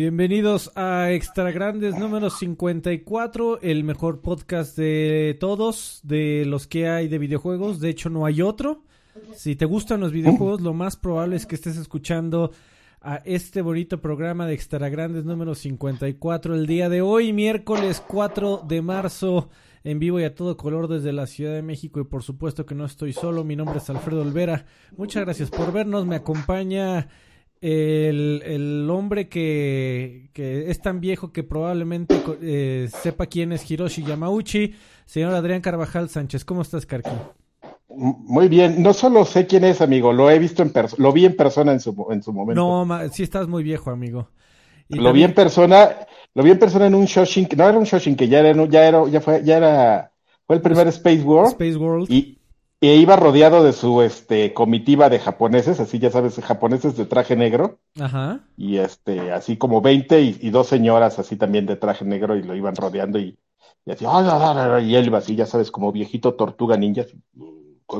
Bienvenidos a Extra Grandes número 54, el mejor podcast de todos, de los que hay de videojuegos. De hecho, no hay otro. Si te gustan los videojuegos, lo más probable es que estés escuchando a este bonito programa de Extra Grandes número 54 el día de hoy, miércoles 4 de marzo, en vivo y a todo color desde la Ciudad de México. Y por supuesto que no estoy solo, mi nombre es Alfredo Olvera. Muchas gracias por vernos, me acompaña el, el hombre que, que, es tan viejo que probablemente eh, sepa quién es Hiroshi Yamauchi, señor Adrián Carvajal Sánchez. ¿Cómo estás, Carqui? Muy bien, no solo sé quién es, amigo, lo he visto en persona, lo vi en persona en su, en su momento. No, sí estás muy viejo, amigo. Y lo también... vi en persona, lo vi en persona en un Shoshin, no era un Shoshin, que ya era, ya era, ya fue, ya era, fue el primer Space World. Space World. Y, e iba rodeado de su este comitiva de japoneses, así ya sabes, japoneses de traje negro. Ajá. Y este, así como 20 y, y dos señoras así también de traje negro y lo iban rodeando y, y así, y él iba así, ya sabes, como viejito tortuga ninja.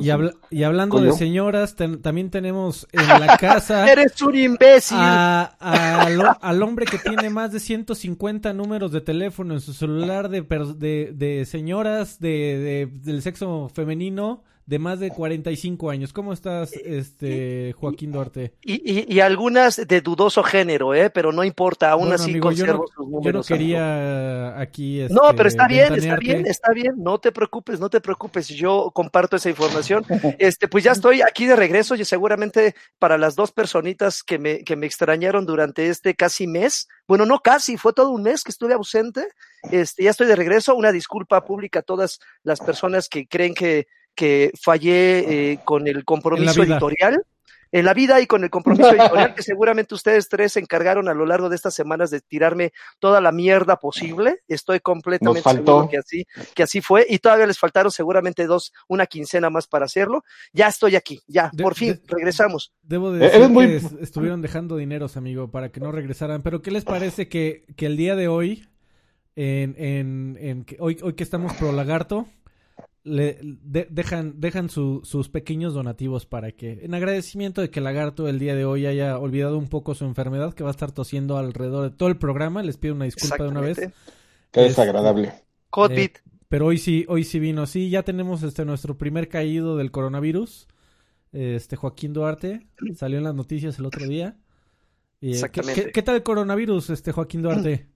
Y, habla y, hablando ¿Coño? de señoras, ten también tenemos en la casa. ¡Eres un imbécil! A, a, al, al, hombre que tiene más de 150 números de teléfono en su celular de, de, de señoras de, del sexo femenino de más de 45 años. ¿Cómo estás, este Joaquín Duarte? Y, y, y algunas de dudoso género, ¿eh? Pero no importa, aún bueno, así amigo, conservo yo no, sus números. Yo no quería amigo. aquí. Este, no, pero está bien, está bien, está bien. No te preocupes, no te preocupes. Yo comparto esa información. Este, pues ya estoy aquí de regreso y seguramente para las dos personitas que me, que me extrañaron durante este casi mes. Bueno, no casi, fue todo un mes que estuve ausente. Este, ya estoy de regreso. Una disculpa pública a todas las personas que creen que que fallé eh, con el compromiso en editorial en la vida y con el compromiso editorial que seguramente ustedes tres se encargaron a lo largo de estas semanas de tirarme toda la mierda posible. Estoy completamente seguro que así, que así fue y todavía les faltaron seguramente dos, una quincena más para hacerlo. Ya estoy aquí, ya, de, por fin, de, regresamos. Debo decir muy... que estuvieron dejando dineros, amigo, para que no regresaran, pero ¿qué les parece que, que el día de hoy, en, en, en hoy, hoy que estamos pro lagarto, le de, dejan, dejan su, sus pequeños donativos para que, en agradecimiento de que Lagarto el día de hoy haya olvidado un poco su enfermedad, que va a estar tosiendo alrededor de todo el programa, les pido una disculpa de una vez. Qué desagradable. Este, COVID. Eh, pero hoy sí, hoy sí vino, sí, ya tenemos este nuestro primer caído del coronavirus. Este Joaquín Duarte salió en las noticias el otro día. Eh, Exactamente. ¿qué, ¿qué, tal el coronavirus, este Joaquín Duarte?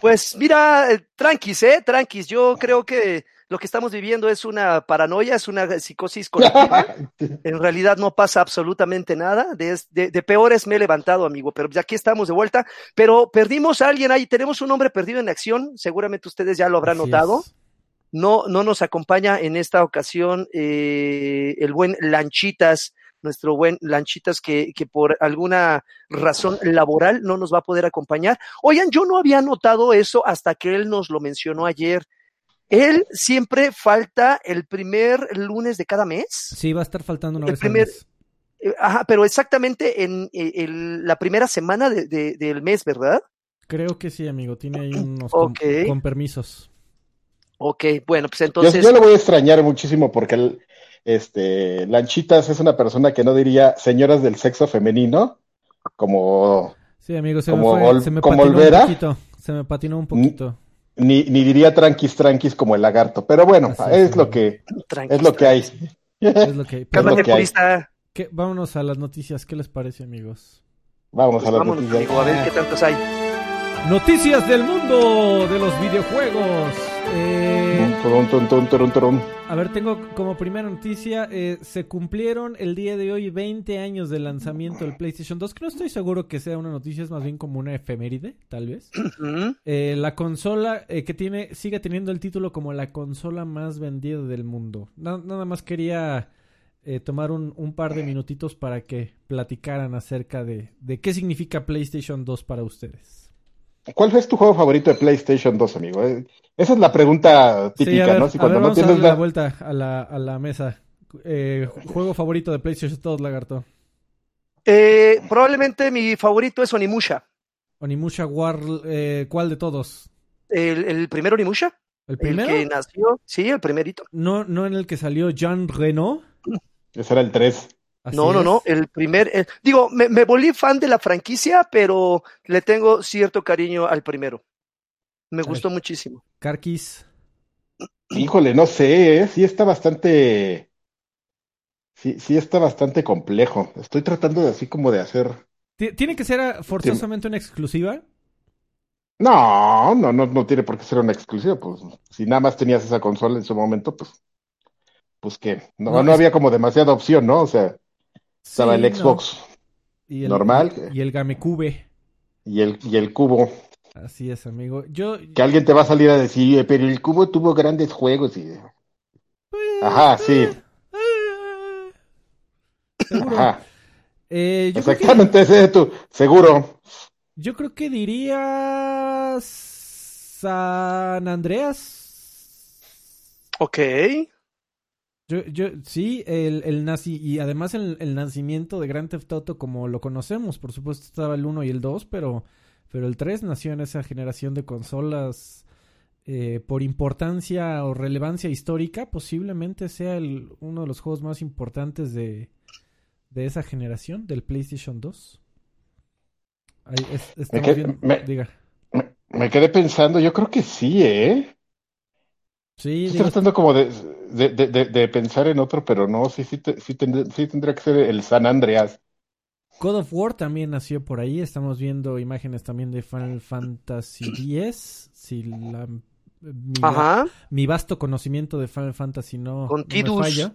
Pues mira, eh, tranquis, eh, tranquis. Yo creo que lo que estamos viviendo es una paranoia, es una psicosis colectiva. en realidad no pasa absolutamente nada. De, de, de, peores me he levantado, amigo, pero aquí estamos de vuelta. Pero perdimos a alguien ahí, tenemos un hombre perdido en acción, seguramente ustedes ya lo habrán Así notado. es. No, no nos acompaña en esta ocasión eh, el buen Lanchitas, nuestro buen Lanchitas que, que, por alguna razón laboral no nos va a poder acompañar. Oigan, yo no había notado eso hasta que él nos lo mencionó ayer. Él siempre falta el primer lunes de cada mes. Sí, va a estar faltando una el vez primer, al mes. Eh, ajá, pero exactamente en eh, el, la primera semana de, de, del mes, ¿verdad? Creo que sí, amigo. Tiene ahí unos okay. con, con, permisos. Ok, bueno, pues entonces. Yo, yo lo voy a extrañar muchísimo porque el, este, Lanchitas es una persona que no diría señoras del sexo femenino, como. Sí, amigo, se como, me, fue, se me como patinó Olvera. un poquito. Se me patinó un poquito. Ni, ni diría tranquis, tranquis como el lagarto. Pero bueno, Así es, es, lo que, Tranquis, es lo que hay. Es lo que hay. Pero, que hay. purista. ¿qué? Vámonos a las noticias. ¿Qué les parece, amigos? Vamos Pues a las vámonos, noticias. amigo, a ver qué tantos hay. Noticias del mundo de los videojuegos. Eh, a ver, tengo como primera noticia, eh, se cumplieron el día de hoy 20 años del lanzamiento del PlayStation 2, que no estoy seguro que sea una noticia, es más bien como una efeméride, tal vez. Eh, la consola eh, que tiene, sigue teniendo el título como la consola más vendida del mundo. Na- nada más quería eh, tomar un, un par de minutitos para que platicaran acerca de, de qué significa PlayStation 2 para ustedes. ¿Cuál es tu juego favorito de PlayStation 2, amigo? Eh, Esa es la pregunta típica, ver, ¿no? Si a ver, cuando no vamos a tienes darle la la... vuelta a la, a la mesa. Eh, juego favorito de PlayStation 2, Lagarto. Eh, probablemente mi favorito es Onimusha. Onimusha War, eh, ¿cuál de todos? El, el primer Onimusha, ¿El el primero? que nació, sí, el primerito. No, no en el que salió Jean Reno. Ese era el 3. No, no, no, no, el primer, digo, me, me, volví fan de la franquicia, pero le tengo cierto cariño al primero. Me gustó muchísimo. Carquis. Híjole, no sé, ¿eh? sí está bastante, sí, sí está bastante complejo. Estoy tratando de así como de hacer. ¿Tiene que ser forzosamente una exclusiva? No, no, no, no tiene por qué ser una exclusiva. Pues si nada más tenías esa consola en su momento, pues, pues que no, no, había como demasiada opción, ¿no? O sea, estaba el Xbox y el, normal. Y el GameCube. Y el, y el cubo. Así es, amigo. Yo... Que alguien te va a salir a decir, pero el cubo tuvo grandes juegos y... Pues, Ajá, sí. Seguro. Ajá. Eh, yo Exactamente, ese es tu, seguro. Yo creo que diría San Andreas. Ok. Yo, yo, sí, el, el nazi, y además el, el, nacimiento de Grand Theft Auto como lo conocemos, por supuesto estaba el 1 y el 2, pero, pero el 3 nació en esa generación de consolas eh, por importancia o relevancia histórica, posiblemente sea el, uno de los juegos más importantes de, de esa generación, del PlayStation 2. Ahí es, me, quedé, viendo, me, diga. Me, me, quedé pensando, yo creo que sí, ¿eh? Sí, Estoy tratando como de, de, de, de, pensar en otro, pero no, sí, sí, te, sí, tendría, sí tendría que ser el San Andreas. God of War también nació por ahí. Estamos viendo imágenes también de Final Fantasy X. Si la, mi, Ajá. mi, vasto conocimiento de Final Fantasy no, no me falla.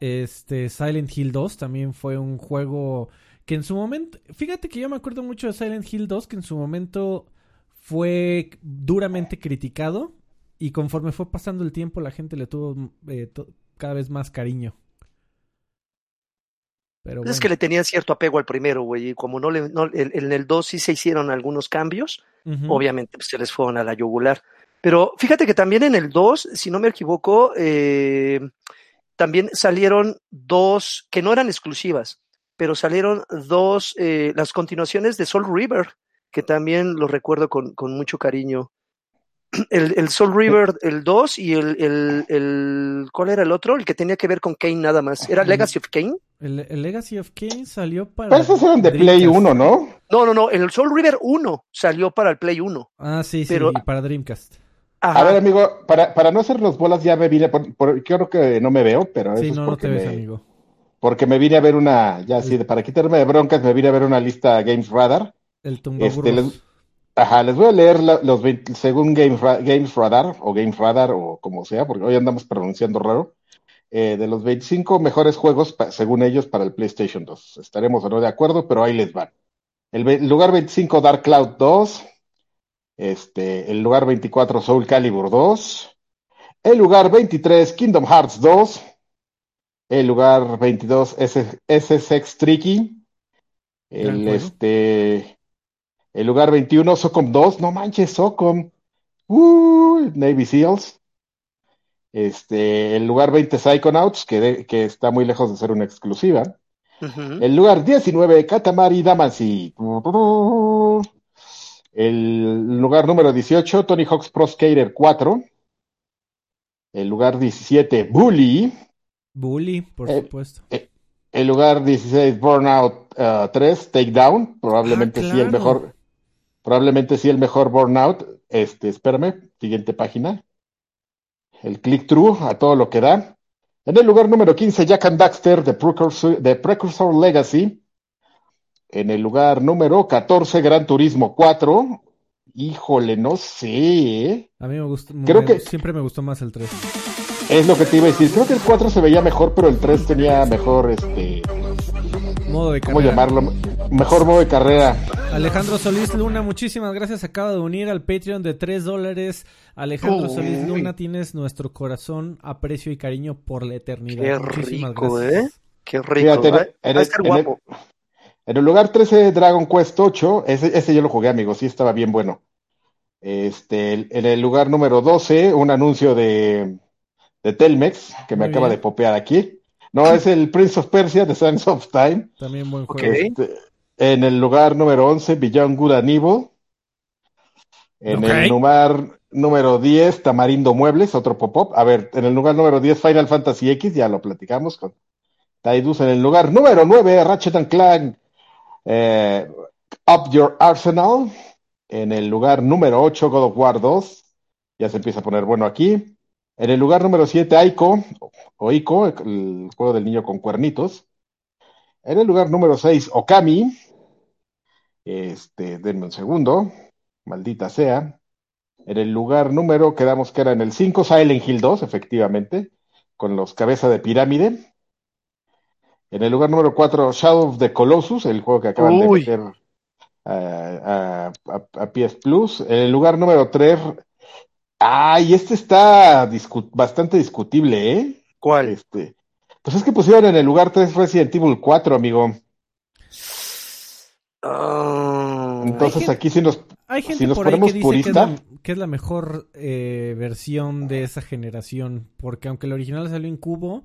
Este, Silent Hill 2 también fue un juego que en su momento, fíjate que yo me acuerdo mucho de Silent Hill 2, que en su momento fue duramente criticado y conforme fue pasando el tiempo la gente le tuvo eh, cada vez más cariño. Pero bueno. Es que le tenían cierto apego al primero, güey, y como no le, no, en el 2 sí se hicieron algunos cambios, uh -huh. obviamente pues, se les fueron a la yugular. Pero fíjate que también en el 2, si no me equivoco, eh, también salieron dos que no eran exclusivas, pero salieron dos, eh, las continuaciones de Soul River, que también los recuerdo con, con mucho cariño. El, el, Soul River, el 2 y el, el, el, ¿cuál era el otro? El que tenía que ver con Kane nada más. ¿Era Legacy of Kane? El, el Legacy of Kane salió para... Pero esos eran de Play 1, ¿no? No, no, no, el Soul River 1 salió para el Play 1. Ah, sí, pero... sí, para Dreamcast. Ajá. A ver, amigo, para, para no hacernos bolas ya me vine, por, por, creo que no me veo, pero sí, eso no, es porque no te ves, me, amigo. porque me vine a ver una, ya sí, para quitarme de broncas, me vine a ver una lista Games Radar. El tumbo este, les, Ajá, les voy a leer la, los 20, según Games, Games Radar, o Games Radar, o como sea, porque hoy andamos pronunciando raro, eh, de los 25 mejores juegos, pa, según ellos, para el PlayStation 2. Estaremos o no de acuerdo, pero ahí les van. El, el lugar 25, Dark Cloud 2. Este, el lugar 24, Soul Calibur 2. El lugar 23, Kingdom Hearts 2. El lugar 22, SSX Tricky. El, este, el lugar 21, Socom 2. No manches, Socom. Uh, Navy Seals. Este, el lugar 20, Psychonauts, que, de, que está muy lejos de ser una exclusiva. Uh -huh. El lugar 19, Katamari Damacy. El lugar número 18, Tony Hawk's Pro Skater 4. El lugar 17, Bully. Bully, por eh, supuesto. Eh, el lugar 16, Burnout uh, 3, Takedown. Probablemente ah, claro. sí el mejor. Probablemente sí el mejor Burnout. Este, espérame, siguiente página. El click-through a todo lo que da. En el lugar número 15, Jack and Daxter de Precursor, de Precursor Legacy. En el lugar número 14, Gran Turismo 4. Híjole, no sé. ¿eh? A mí me gustó. Creo me, que siempre me gustó más el 3. Es lo que te iba a decir. Creo que el 4 se veía mejor, pero el 3 tenía mejor, este. Modo de ¿Cómo carrera. llamarlo? Mejor modo de carrera. Alejandro Solís Luna, muchísimas gracias. Acaba de unir al Patreon de 3 dólares. Alejandro Uy. Solís Luna, tienes nuestro corazón, aprecio y cariño por la eternidad. Qué muchísimas rico, gracias. ¿eh? Qué rico. Fíjate, ¿eh? en Va a el- estar en el- guapo. En el lugar 13, Dragon Quest 8. Ese, ese yo lo jugué, amigo. Sí, estaba bien bueno. Este, en el lugar número 12, un anuncio de, de Telmex que me Muy acaba bien. de popear aquí. No, es el Prince of Persia de Sands of Time. También buen juego. Este, en el lugar número 11, Beyond Good and Evil. En el lugar número 10, Tamarindo Muebles, otro pop-up. A ver, en el lugar número 10, Final Fantasy X, ya lo platicamos con Tidus. En el lugar número 9, Ratchet and Clank eh, Up Your Arsenal. En el lugar número 8, God of War 2. Ya se empieza a poner bueno aquí. En el lugar número 7, Aiko, o Ico, el juego del niño con cuernitos. En el lugar número 6, Okami. Este, denme un segundo. Maldita sea. En el lugar número, quedamos que era en el 5, Silent Hill 2, efectivamente, con los cabezas de pirámide. En el lugar número 4, Shadow of the Colossus, el juego que acaban de meter a, PS Plus. En el lugar número 3, ay, este está bastante discutible, ¿eh? ¿Cuál? Este, pues es que pusieron en el lugar 3 Resident Evil 4, amigo. Ah, Entonces aquí sí nos, hay gente por ahí que dice que es, la, mejor eh, versión de esa generación, porque aunque el original salió en cubo,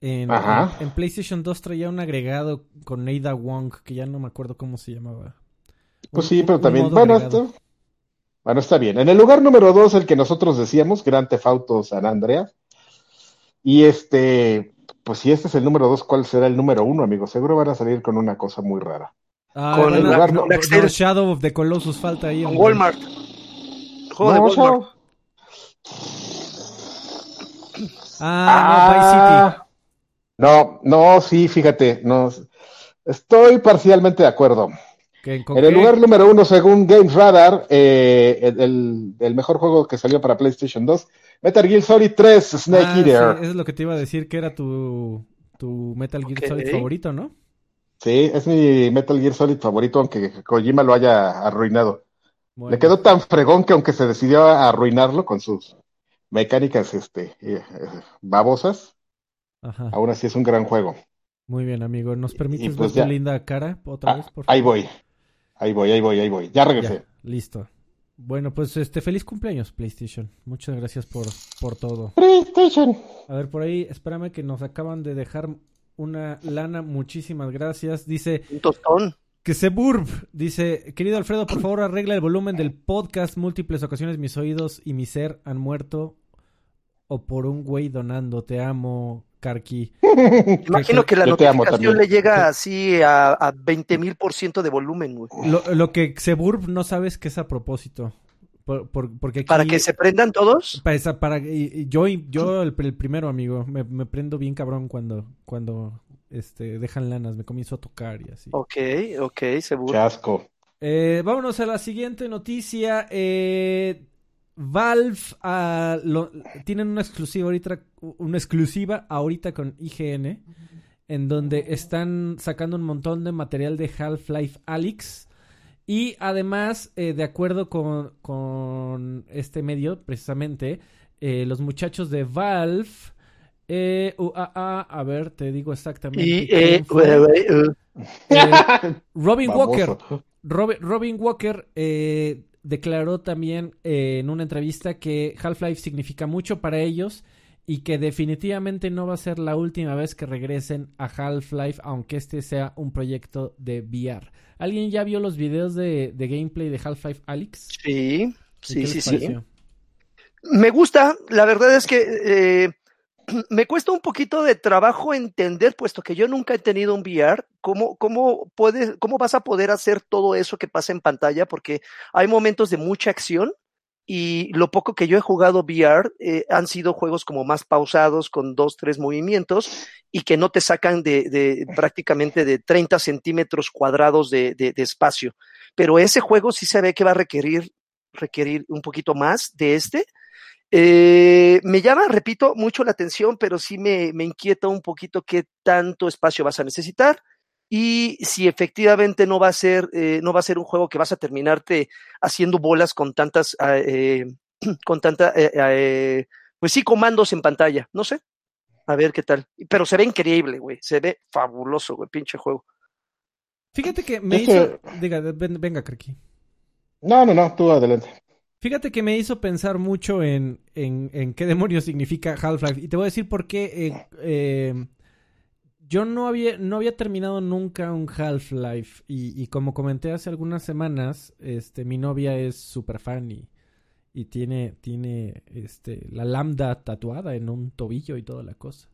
en, en, PlayStation 2 traía un agregado con Ada Wong, que ya no me acuerdo cómo se llamaba. Pues sí, pero también, bueno, bueno, está bien. En el lugar número 2, el que nosotros decíamos, Grand Theft Auto San Andreas. Y este, pues si este es el número 2, ¿cuál será el número 1, amigo? Seguro van a salir con una cosa muy rara. Ah, con el lugar, no, Shadow of the Colossus falta ahí. Con Walmart. Juego de Walmart. Ah, ah, no, no, sí, fíjate, no, estoy parcialmente de acuerdo. En el lugar número uno, según Games Radar, eh, el, el, mejor juego que salió para PlayStation 2, Metal Gear Solid 3, Snake ah, Eater. eso es lo que te iba a decir, que era tu, tu Metal Gear Solid favorito, ¿no? Sí, es mi Metal Gear Solid favorito, aunque Kojima lo haya arruinado. Le quedó tan fregón que aunque se decidió a arruinarlo con sus mecánicas este, eh, babosas, aún así es un gran juego. Muy bien, amigo. ¿Nos permites ver pues tu linda cara otra ah, vez? Por ahí voy. Ahí voy, ahí voy, ahí voy. Ya regresé. listo. Bueno, pues este feliz cumpleaños, PlayStation. Muchas gracias por, por todo. PlayStation. A ver, por ahí, espérame que nos acaban de dejar una lana, muchísimas gracias. Dice. Un tostón. Que se burb. Dice, querido Alfredo, por favor arregla el volumen del podcast. Múltiples ocasiones mis oídos y mi ser han muerto. O por un güey donando. Te amo, Karki. Imagino que la notificación le llega así a, a 20 mil por ciento de volumen, güey. Lo, lo que se burb no sabes que es a propósito porque ¿Para que se prendan todos? Para, para yo, yo el, primero, amigo, me, prendo bien cabrón cuando, cuando este, dejan lanas, me comienzo a tocar y así. Ok, ok, seguro. Chasco. Eh, vámonos a la siguiente noticia. Eh, Valve ah, tienen una exclusiva ahorita, una exclusiva ahorita con IGN, en donde están sacando un montón de material de Half-Life Alyx y además, eh, de acuerdo con, este medio, precisamente, eh, los muchachos de Valve, eh, a ver, te digo exactamente. Robin Walker. Robin, Walker declaró también en una entrevista que Half-Life significa mucho para ellos y que definitivamente no va a ser la última vez que regresen a Half-Life, aunque este sea un proyecto de VR. ¿Alguien ya vio los videos de, gameplay de Half-Life Alyx? Sí, sí, sí, sí. Me gusta, la verdad es que eh, me cuesta un poquito de trabajo entender, puesto que yo nunca he tenido un VR, cómo, cómo, puedes, cómo vas a poder hacer todo eso que pasa en pantalla, porque hay momentos de mucha acción y lo poco que yo he jugado VR eh, han sido juegos como más pausados, con dos, tres movimientos y que no te sacan de, de prácticamente de 30 centímetros cuadrados de, de, espacio. Pero ese juego sí se ve que va a requerir, requerir un poquito más de este. Eh, me llama, repito, mucho la atención, pero sí me, me inquieta un poquito qué tanto espacio vas a necesitar y si efectivamente no va a ser, eh, no va a ser un juego que vas a terminarte haciendo bolas con tantas, ah, eh, con tanta, eh, pues sí, comandos en pantalla, no sé, a ver qué tal. Pero se ve increíble, güey, se ve fabuloso, güey, pinche juego. Fíjate que me hizo, diga, venga, Kreki. No, no, no, tú adelante. Fíjate que me hizo pensar mucho en, en, en qué demonios significa Half-Life. Y te voy a decir por qué eh, yo no había, no había terminado nunca un Half-Life y, como comenté hace algunas semanas, este, mi novia es súper fan y, tiene, tiene este, la lambda tatuada en un tobillo y toda la cosa.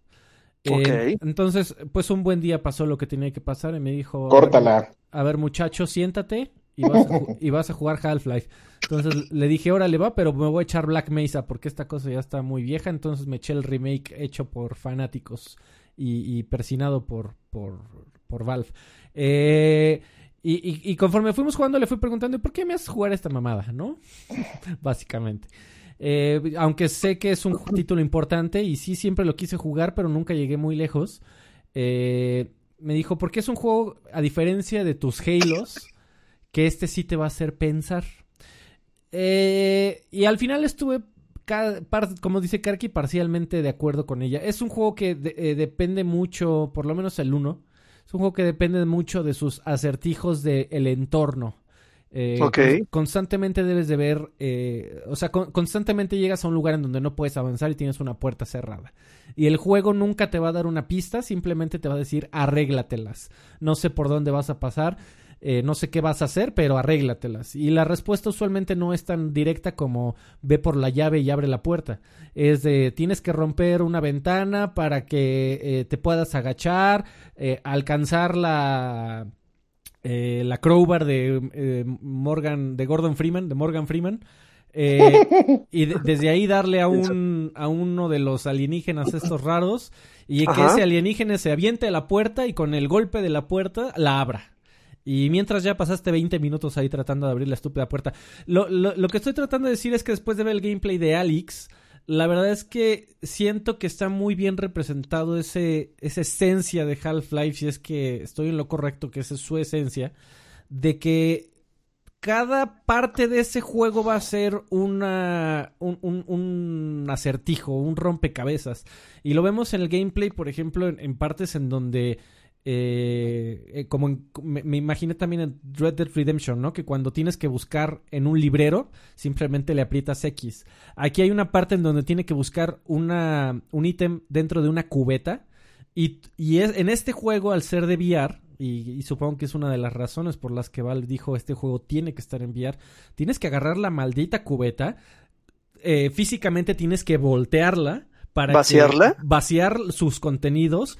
Eh, entonces, pues un buen día pasó lo que tenía que pasar y me dijo... Córtala. A ver, muchacho, siéntate y vas, a, y vas a jugar Half-Life. Entonces le dije, órale va, pero me voy a echar Black Mesa porque esta cosa ya está muy vieja. Entonces me eché el remake hecho por fanáticos y, persinado por, por, por Valve. Eh, y, y, conforme fuimos jugando le fui preguntando, ¿por qué me haces jugar esta mamada? ¿No? Básicamente. Eh, aunque sé que es un título importante y sí siempre lo quise jugar, pero nunca llegué muy lejos. Eh, me dijo, porque es un juego, a diferencia de tus Halos, que este sí te va a hacer pensar. Eh, y al final estuve, como dice Karki, parcialmente de acuerdo con ella. Es un juego que depende mucho, por lo menos el 1, es un juego que depende mucho de sus acertijos del entorno. Eh, constantemente debes de ver, eh, o sea, constantemente llegas a un lugar en donde no puedes avanzar y tienes una puerta cerrada. Y el juego nunca te va a dar una pista, simplemente te va a decir arréglatelas. No sé por dónde vas a pasar, eh, no sé qué vas a hacer, pero arréglatelas. Y la respuesta usualmente no es tan directa como ve por la llave y abre la puerta. Es de tienes que romper una ventana para que te puedas agachar, alcanzar la eh, la crowbar de eh, Morgan, de Gordon Freeman, de Morgan Freeman. Eh, y desde ahí darle a un a uno de los alienígenas estos raros y que ese alienígena se aviente a la puerta y con el golpe de la puerta la abra. Y mientras ya pasaste 20 minutos ahí tratando de abrir la estúpida puerta. Lo, lo, lo que estoy tratando de decir es que después de ver el gameplay de Alex, la verdad es que siento que está muy bien representado ese, esa esencia de Half-Life, si es que estoy en lo correcto, que esa es su esencia, de que cada parte de ese juego va a ser una, un, un, acertijo, un rompecabezas. Y lo vemos en el gameplay, por ejemplo, en partes en donde eh, eh, como me, imaginé también en Red Dead Redemption, ¿no? Que cuando tienes que buscar en un librero, simplemente le aprietas X. Aquí hay una parte en donde tiene que buscar una, un ítem dentro de una cubeta. Y, y es, en este juego, al ser de VR, y, supongo que es una de las razones por las que Valve dijo este juego tiene que estar en VR, tienes que agarrar la maldita cubeta, eh, físicamente tienes que voltearla para vaciarla, vaciar sus contenidos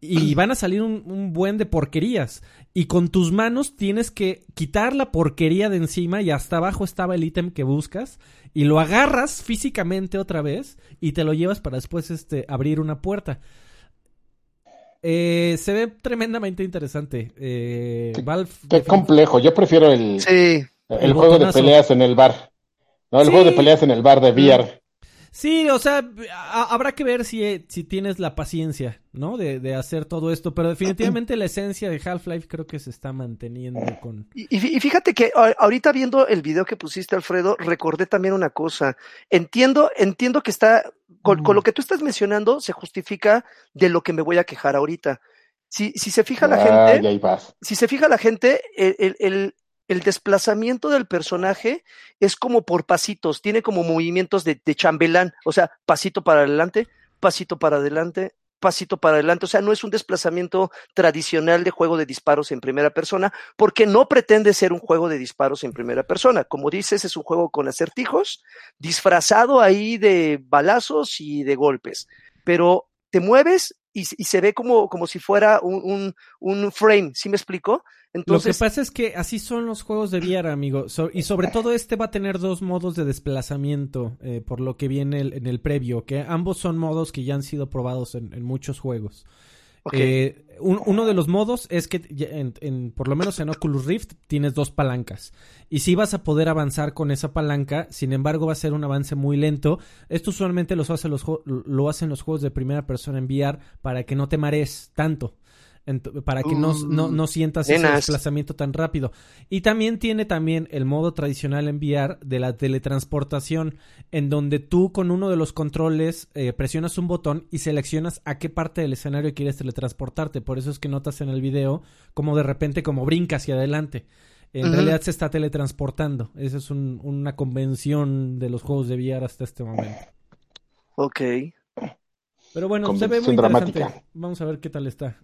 y van a salir un, buen de porquerías. Y con tus manos tienes que quitar la porquería de encima y hasta abajo estaba el ítem que buscas y lo agarras físicamente otra vez y te lo llevas para después este, abrir una puerta. Eh, se ve tremendamente interesante. Eh, qué, complejo. Yo prefiero el, el, juego de peleas en el bar. No, el juego de peleas en el bar de VR. Sí, o sea, habrá que ver si, si tienes la paciencia, ¿no? De, de, hacer todo esto, pero definitivamente la esencia de Half-Life creo que se está manteniendo con... Y, y, fíjate que ahorita viendo el video que pusiste, Alfredo, recordé también una cosa. Entiendo, entiendo que está, con, lo que tú estás mencionando, se justifica de lo que me voy a quejar ahorita. Si, si se fija la ah, gente, si se fija la gente, el, el, el desplazamiento del personaje es como por pasitos, tiene como movimientos de, chambelán, o sea, pasito para adelante, pasito para adelante, pasito para adelante, o sea, no es un desplazamiento tradicional de juego de disparos en primera persona, porque no pretende ser un juego de disparos en primera persona. Como dices, es un juego con acertijos, disfrazado ahí de balazos y de golpes, pero te mueves y, se ve como, como si fuera un, un frame, ¿sí me explico? Lo que pasa es que así son los juegos de VR, amigo. y sobre todo este va a tener dos modos de desplazamiento, eh, por lo que viene en el previo, que ambos son modos que ya han sido probados en, muchos juegos. Eh, uno de los modos es que, en, por lo menos en Oculus Rift, tienes dos palancas. Y sí vas a poder avanzar con esa palanca, sin embargo va a ser un avance muy lento. Esto usualmente los hace los, lo hacen los juegos de primera persona en VR para que no te marees tanto para que no, no, no, sientas ese desplazamiento tan rápido. Y también tiene también el modo tradicional en VR de la teletransportación, en donde tú con uno de los controles eh, presionas un botón y seleccionas a qué parte del escenario quieres teletransportarte. Por eso es que notas en el video como de repente como brinca hacia adelante. En realidad se está teletransportando. Esa es una convención de los juegos de VR hasta este momento. Ok. Pero bueno, se ve muy interesante. Vamos a ver qué tal está.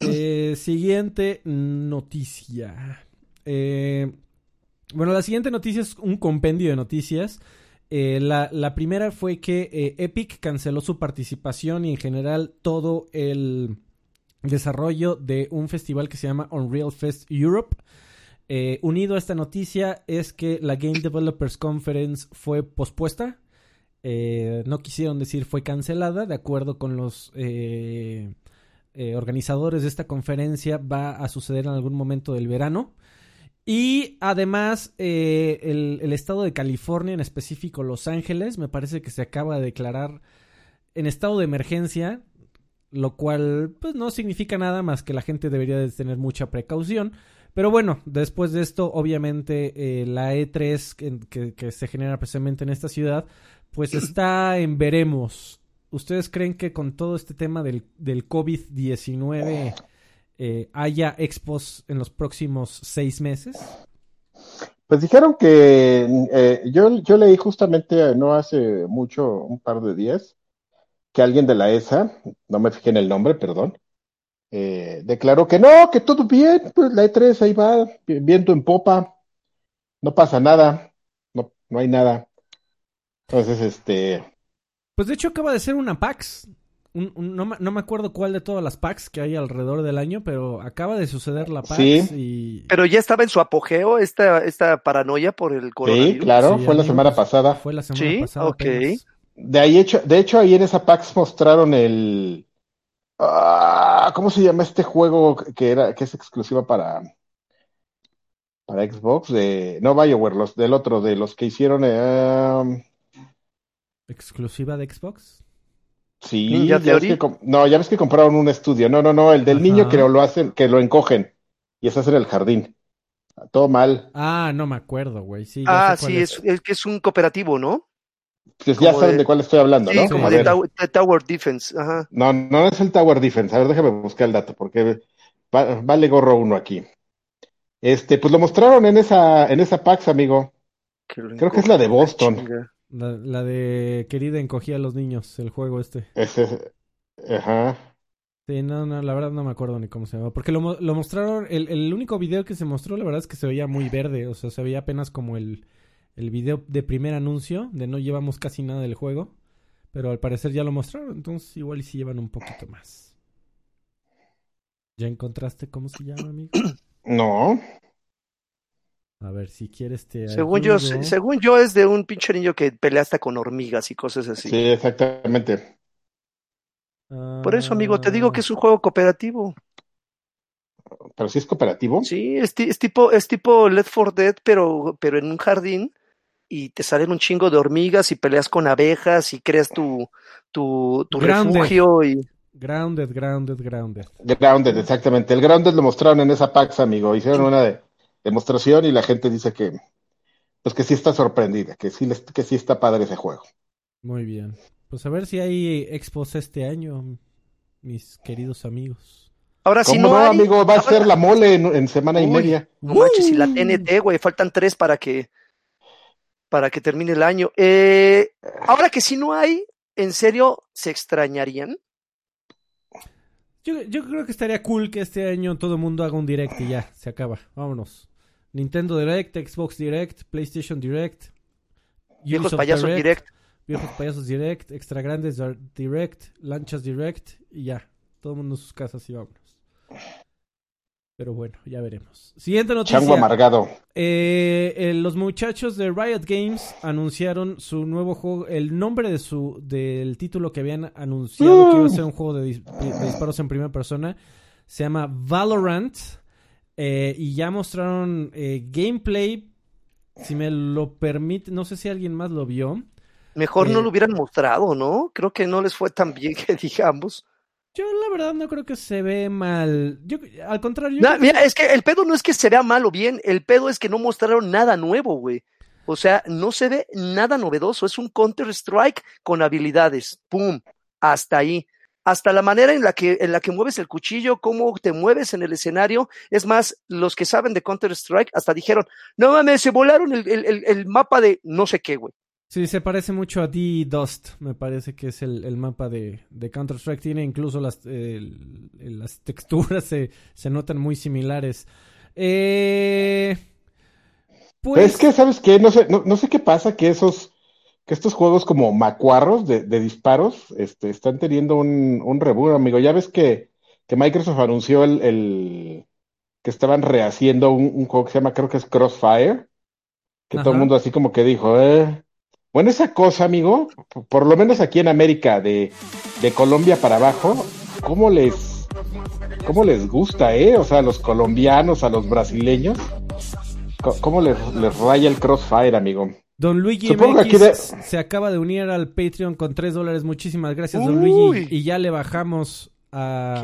Eh, siguiente noticia. Eh, bueno, la siguiente noticia es un compendio de noticias. Eh, la, la, primera fue que Epic canceló su participación y en general todo el desarrollo de un festival que se llama Unreal Fest Europe. Unido a esta noticia es que la Game Developers Conference fue pospuesta. no quisieron decir fue cancelada, de acuerdo con los organizadores de esta conferencia, va a suceder en algún momento del verano. Y además, eh, el, estado de California, en específico Los Ángeles, me parece que se acaba de declarar en estado de emergencia, lo cual pues no significa nada más que la gente debería de tener mucha precaución. Pero bueno, después de esto, obviamente eh, la E3 que, que, se genera precisamente en esta ciudad, pues está en veremos. ¿Ustedes creen que con todo este tema del, del COVID-19 eh, haya expos en los próximos seis meses? Pues dijeron que eh, yo, yo leí justamente no hace mucho, un par de días, que alguien de la ESA, no me fijé en el nombre, perdón, eh, declaró que no, que todo bien, pues la E3 ahí va, viento en popa, no pasa nada, no, no hay nada. Entonces, este... Pues de hecho acaba de ser una PAX no, no, me acuerdo cuál de todas las packs que hay alrededor del año, pero acaba de suceder la PAX y... Pero ya estaba en su apogeo esta, esta paranoia por el coronavirus. Sí, claro, fue la semana pasada. Fue la semana pasada. ok. De ahí hecho, de hecho ahí en esa PAX mostraron el... Ah, ¿Cómo se llama este juego que era que es exclusiva para para Xbox de no BioWare, los del otro de los que hicieron eh, exclusiva de Xbox? Sí, ya que, no, ya ves que compraron un estudio. No, no, no, el del niño que lo hacen, que lo encogen y estás en el jardín. Todo mal. Ah, no me acuerdo, güey. Sí, ah, sí, es. que es un cooperativo, ¿no? Pues ya saben de... cuál estoy hablando, sí, como de, Tower Defense. Ajá. No, no es el Tower Defense. A ver, déjame buscar el dato, porque vale gorro uno aquí. Este, pues lo mostraron en esa, en esa PAX, amigo. Creo que es la de Boston. La, de querida encogía a los niños, el juego este. Ese, ajá. Sí, no, no, la verdad no me acuerdo ni cómo se llama. Porque lo, lo mostraron, el, el, único video que se mostró, la verdad es que se veía muy verde. O sea, se veía apenas como el, el video de primer anuncio, de no llevamos casi nada del juego. Pero al parecer ya lo mostraron, entonces igual y si llevan un poquito más. ¿Ya encontraste cómo se llama, amigo? No. A ver, si quieres te. Según yo, según yo, es de un pinche niño que pelea hasta con hormigas y cosas así. Sí, exactamente. Por eso, amigo, te digo que es un juego cooperativo. ¿Pero si es cooperativo? Sí, es, tipo, es tipo Left 4 Dead, pero, pero en un jardín y te salen un chingo de hormigas y peleas con abejas y creas tu, tu, tu refugio y. Grounded, grounded, grounded. Grounded, exactamente. El grounded lo mostraron en esa PAX, amigo. Hicieron una de demostración y la gente dice que pues que sí está sorprendida, que sí, que sí está padre ese juego. Muy bien. Pues a ver si hay expos este año, mis queridos amigos. Ahora sí no, amigo, va a ser la mole en, semana y media. No manches, y la TNT, güey, faltan tres para que para que termine el año. Eh, ahora que si no hay, ¿en serio se extrañarían? Yo, yo creo que estaría cool que este año todo el mundo haga un direct y ya, se acaba. Vámonos. Nintendo Direct, Xbox Direct, PlayStation Direct. Viejos payasos Direct, Viejos payasos Direct, Extra Grandes Direct, Lanchas Direct y ya. Todo el mundo en sus casas y vámonos. Pero bueno, ya veremos. Siguiente noticia. Chango amargado. Eh, eh, los muchachos de Riot Games anunciaron su nuevo juego, el nombre de su del título que habían anunciado que iba a ser un juego de disparos en primera persona. Se llama Valorant. Eh, y ya mostraron eh, gameplay. Si me lo permite, no sé si alguien más lo vio. Mejor no eh, lo hubieran mostrado, ¿no? Creo que no les fue tan bien que digamos. Yo la verdad no creo que se ve mal. Yo, al contrario. mira, es que el pedo no es que se vea mal o bien, el pedo es que no mostraron nada nuevo, güey. O sea, no se ve nada novedoso. Es un Counter Strike con habilidades. ¡Pum! Hasta ahí hasta la manera en la que, en la que mueves el cuchillo, cómo te mueves en el escenario. Es más, los que saben de Counter-Strike hasta dijeron, no mames, se volaron el, el, el, mapa de no sé qué, güey. Sí, se parece mucho a D-Dust, me parece que es el, mapa de, de Counter-Strike. Tiene incluso las, las texturas, se, se notan muy similares. Eh... Pues... Es que, ¿sabes qué? No sé, no, no sé qué pasa, que esos que estos juegos como macuarros de, disparos este, están teniendo un, un reboot, amigo. Ya ves que, que Microsoft anunció el, el, que estaban rehaciendo un, juego que se llama, creo que es Crossfire, que todo el mundo así como que dijo, eh. Bueno, esa cosa, amigo, por lo menos aquí en América, de, de Colombia para abajo, ¿cómo les, cómo les gusta, eh? O sea, a los colombianos, a los brasileños, ¿cómo les, les raya el Crossfire, amigo? Don Luigi MX se acaba de unir al Patreon con 3 dólares. Muchísimas gracias, Don Luigi. Y ya le bajamos a,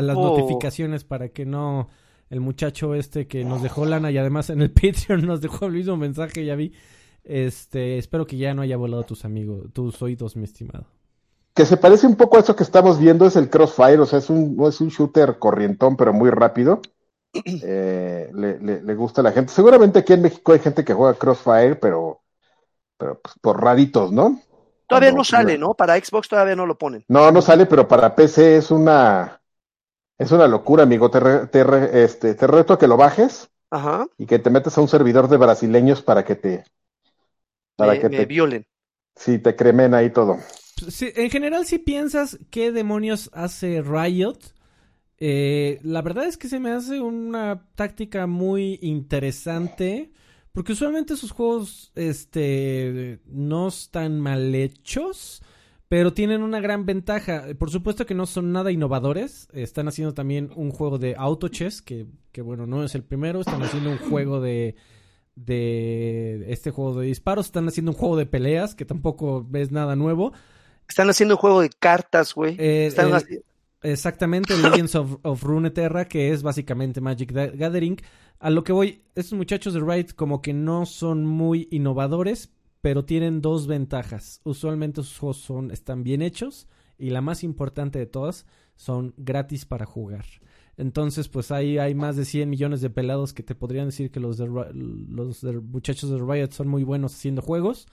las notificaciones para que no el muchacho este que nos dejó lana y además en el Patreon nos dejó el mismo mensaje, ya vi. Este, espero que ya no haya volado tus amigos, tus oídos, mi estimado. Que se parece un poco a eso que estamos viendo, es el Crossfire, o sea, es un, es un shooter corrientón, pero muy rápido. Eh, le, le, gusta a la gente. Seguramente aquí en México hay gente que juega Crossfire, pero pero pues, por raditos, ¿no? Todavía no sale, ¿no? Para Xbox todavía no lo ponen. No, no sale, pero para PC es una es una locura, amigo. Te, te, este, te reto a que lo bajes Ajá. y que te metas a un servidor de brasileños para que te para que te violen. Sí, te cremen ahí todo. en general, si piensas qué demonios hace Riot, eh, la verdad es que se me hace una táctica muy interesante porque usualmente sus juegos este, no están mal hechos, pero tienen una gran ventaja. Por supuesto que no son nada innovadores. Están haciendo también un juego de auto chess, que, que bueno, no es el primero. Están haciendo un juego de, de este juego de disparos. Están haciendo un juego de peleas, que tampoco es nada nuevo. Están haciendo un juego de cartas, güey. Eh, exactamente, Legends of, of Runeterra, que es básicamente Magic Gathering. A lo que voy, estos muchachos de Riot como que no son muy innovadores, pero tienen dos ventajas. Usualmente sus juegos son, están bien hechos y la más importante de todas, son gratis para jugar. Entonces, pues ahí hay más de 100 millones de pelados que te podrían decir que los, de, los muchachos de Riot son muy buenos haciendo juegos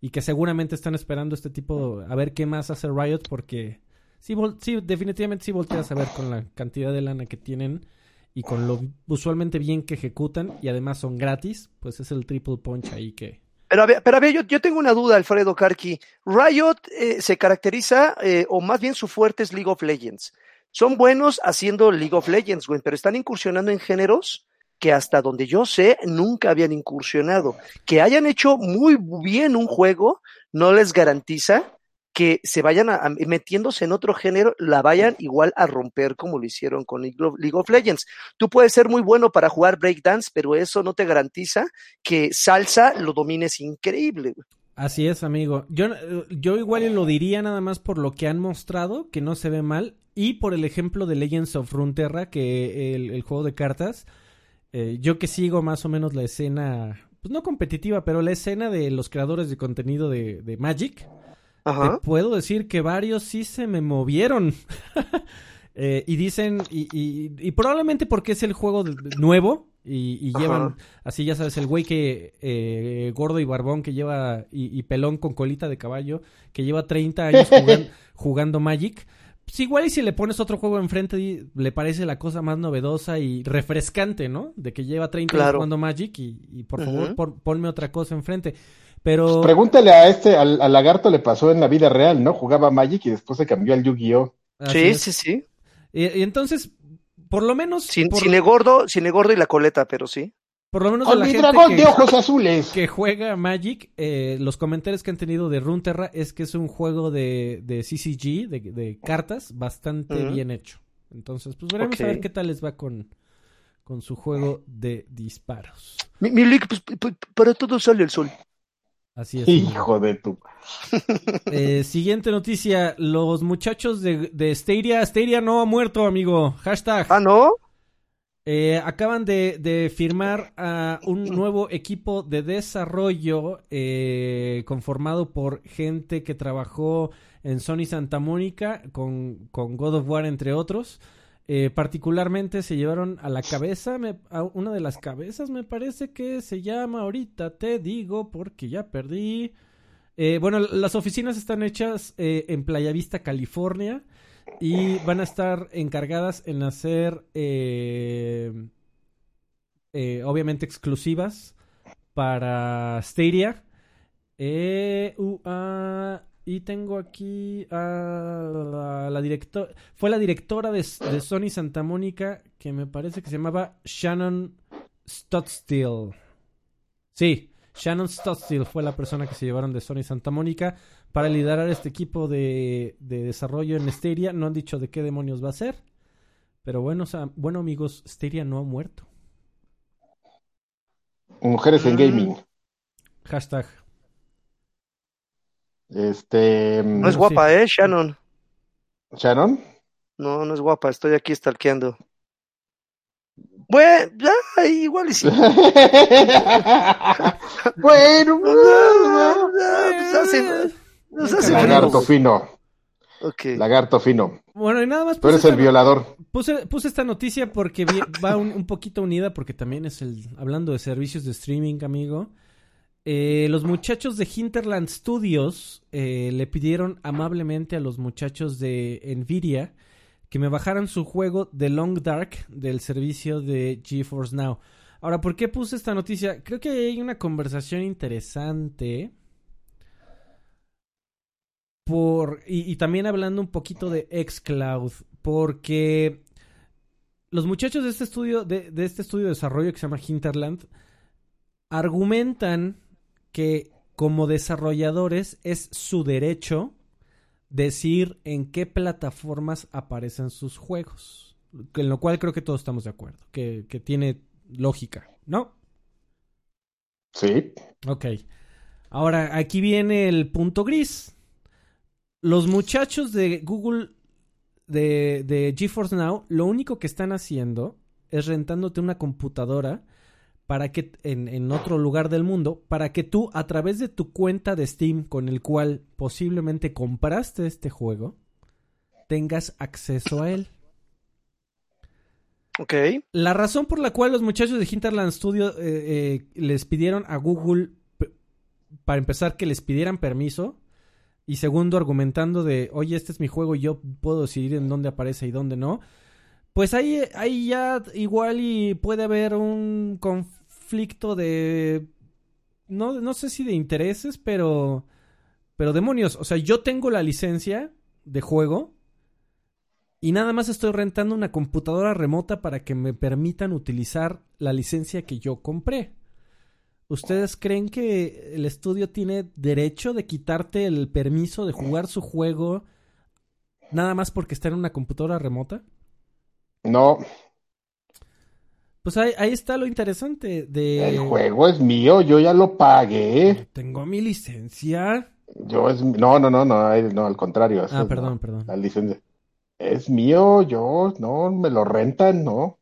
y que seguramente están esperando este tipo, a ver qué más hace Riot porque sí, sí definitivamente sí volteas a ver con la cantidad de lana que tienen y con lo usualmente bien que ejecutan y además son gratis, pues es el triple punch ahí que... Pero a ver, pero yo tengo una duda, Alfredo Karki. Riot eh, se caracteriza, eh, o más bien su fuerte es League of Legends. Son buenos haciendo League of Legends, güey, pero están incursionando en géneros que hasta donde yo sé nunca habían incursionado. Que hayan hecho muy bien un juego no les garantiza que se vayan metiéndose en otro género, la vayan igual a romper como lo hicieron con League of, Legends. Tú puedes ser muy bueno para jugar breakdance, pero eso no te garantiza que salsa lo domines increíble. Así es, amigo. Yo, yo igual lo diría nada más por lo que han mostrado, que no se ve mal, y por el ejemplo de Legends of Runeterra, que el, juego de cartas, eh, yo que sigo más o menos la escena, pues no competitiva, pero la escena de los creadores de contenido de, de Magic, te puedo decir que varios sí se me movieron. Eh, y dicen, y, y, probablemente porque es el juego nuevo y, llevan, así ya sabes, el güey que eh, gordo y barbón que lleva, y, pelón con colita de caballo, que lleva 30 años jugando Magic. Pues igual y si le pones otro juego enfrente le parece la cosa más novedosa y refrescante, ¿no? De que lleva 30 años jugando Magic y, por favor ponme otra cosa enfrente. Pero... Pues pregúntale a este, al, lagarto le pasó en la vida real, ¿no? Jugaba Magic y después se cambió al Yu-Gi-Oh! Sí, sí, sí. Y, entonces, por lo menos... Sin, cine gordo, cine gordo y la coleta, pero sí. Por lo menos la gente dragón de ojos azules. que juega Magic, eh, los comentarios que han tenido de Runeterra es que es un juego de, de CCG, de, cartas, bastante bien hecho. Entonces, pues veremos a ver qué tal les va con, con su juego de disparos. Mi, mi pues, pues, para todo sale el sol. Así es. Hijo de tu. Eh, siguiente noticia. Los muchachos de, de Stadia. Stadia no ha muerto, amigo. Hashtag. Ah, ¿no? Eh, acaban de, firmar a un nuevo equipo de desarrollo eh, conformado por gente que trabajó en Sony Santa Mónica con, con God of War, entre otros. Eh, particularmente se llevaron a la cabeza, a una de las cabezas me parece que se llama ahorita, te digo, porque ya perdí. Eh, bueno, las oficinas están hechas eh, en Playa Vista, California, y van a estar encargadas en hacer, obviamente, exclusivas para Stadia. Eh, uh, y tengo aquí a la, directora. Fue la directora de, de, Sony Santa Mónica, que me parece que se llamaba Shannon Stotstill. Sí, Shannon Stotstill fue la persona que se llevaron de Sony Santa Mónica para liderar este equipo de, de desarrollo en Stadia. No han dicho de qué demonios va a ser. Pero bueno, o sea, bueno amigos, Stadia no ha muerto. Mujeres en mm. gaming. Hashtag. Este. No es guapa, ¿eh? Shannon. ¿Shannon? No, no es guapa, estoy aquí stalkeando. Bueno, ya, igual y sí. bueno, Lagarto fino. Okay. Lagarto fino. Bueno, y nada más. Tú eres el violador. Puse, puse esta noticia porque va un, poquito unida, porque también es el. Hablando de servicios de streaming, amigo. Eh, los muchachos de Hinterland Studios eh, le pidieron amablemente a los muchachos de Nvidia que me bajaran su juego The Long Dark del servicio de GeForce Now. Ahora, ¿por qué puse esta noticia? Creo que hay una conversación interesante. Por, y, también hablando un poquito de Xcloud. Porque los muchachos de este estudio, de, de este estudio de desarrollo que se llama Hinterland, argumentan que como desarrolladores es su derecho decir en qué plataformas aparecen sus juegos. En lo cual creo que todos estamos de acuerdo, que, tiene lógica, ¿no? Sí. Ok. Ahora, aquí viene el punto gris. Los muchachos de Google, de, de GeForce Now, lo único que están haciendo es rentándote una computadora para que en, otro lugar del mundo, para que tú a través de tu cuenta de Steam con el cual posiblemente compraste este juego, tengas acceso a él. Ok. La razón por la cual los muchachos de Hinterland Studio eh, eh, les pidieron a Google, para empezar, que les pidieran permiso, y segundo, argumentando de, oye, este es mi juego y yo puedo decidir en dónde aparece y dónde no, pues ahí, ahí ya igual y puede haber un conflicto conflicto de... No, no sé si de intereses, pero... Pero demonios, o sea, yo tengo la licencia de juego y nada más estoy rentando una computadora remota para que me permitan utilizar la licencia que yo compré. ¿Ustedes creen que el estudio tiene derecho de quitarte el permiso de jugar su juego nada más porque está en una computadora remota? No, pues ahí, está lo interesante de... El juego es mío, yo ya lo pagué. Tengo mi licencia. Yo es... No, no, no, no, no al contrario. Ah, perdón, perdón. La licencia. Es mío, yo, no, me lo rentan, no.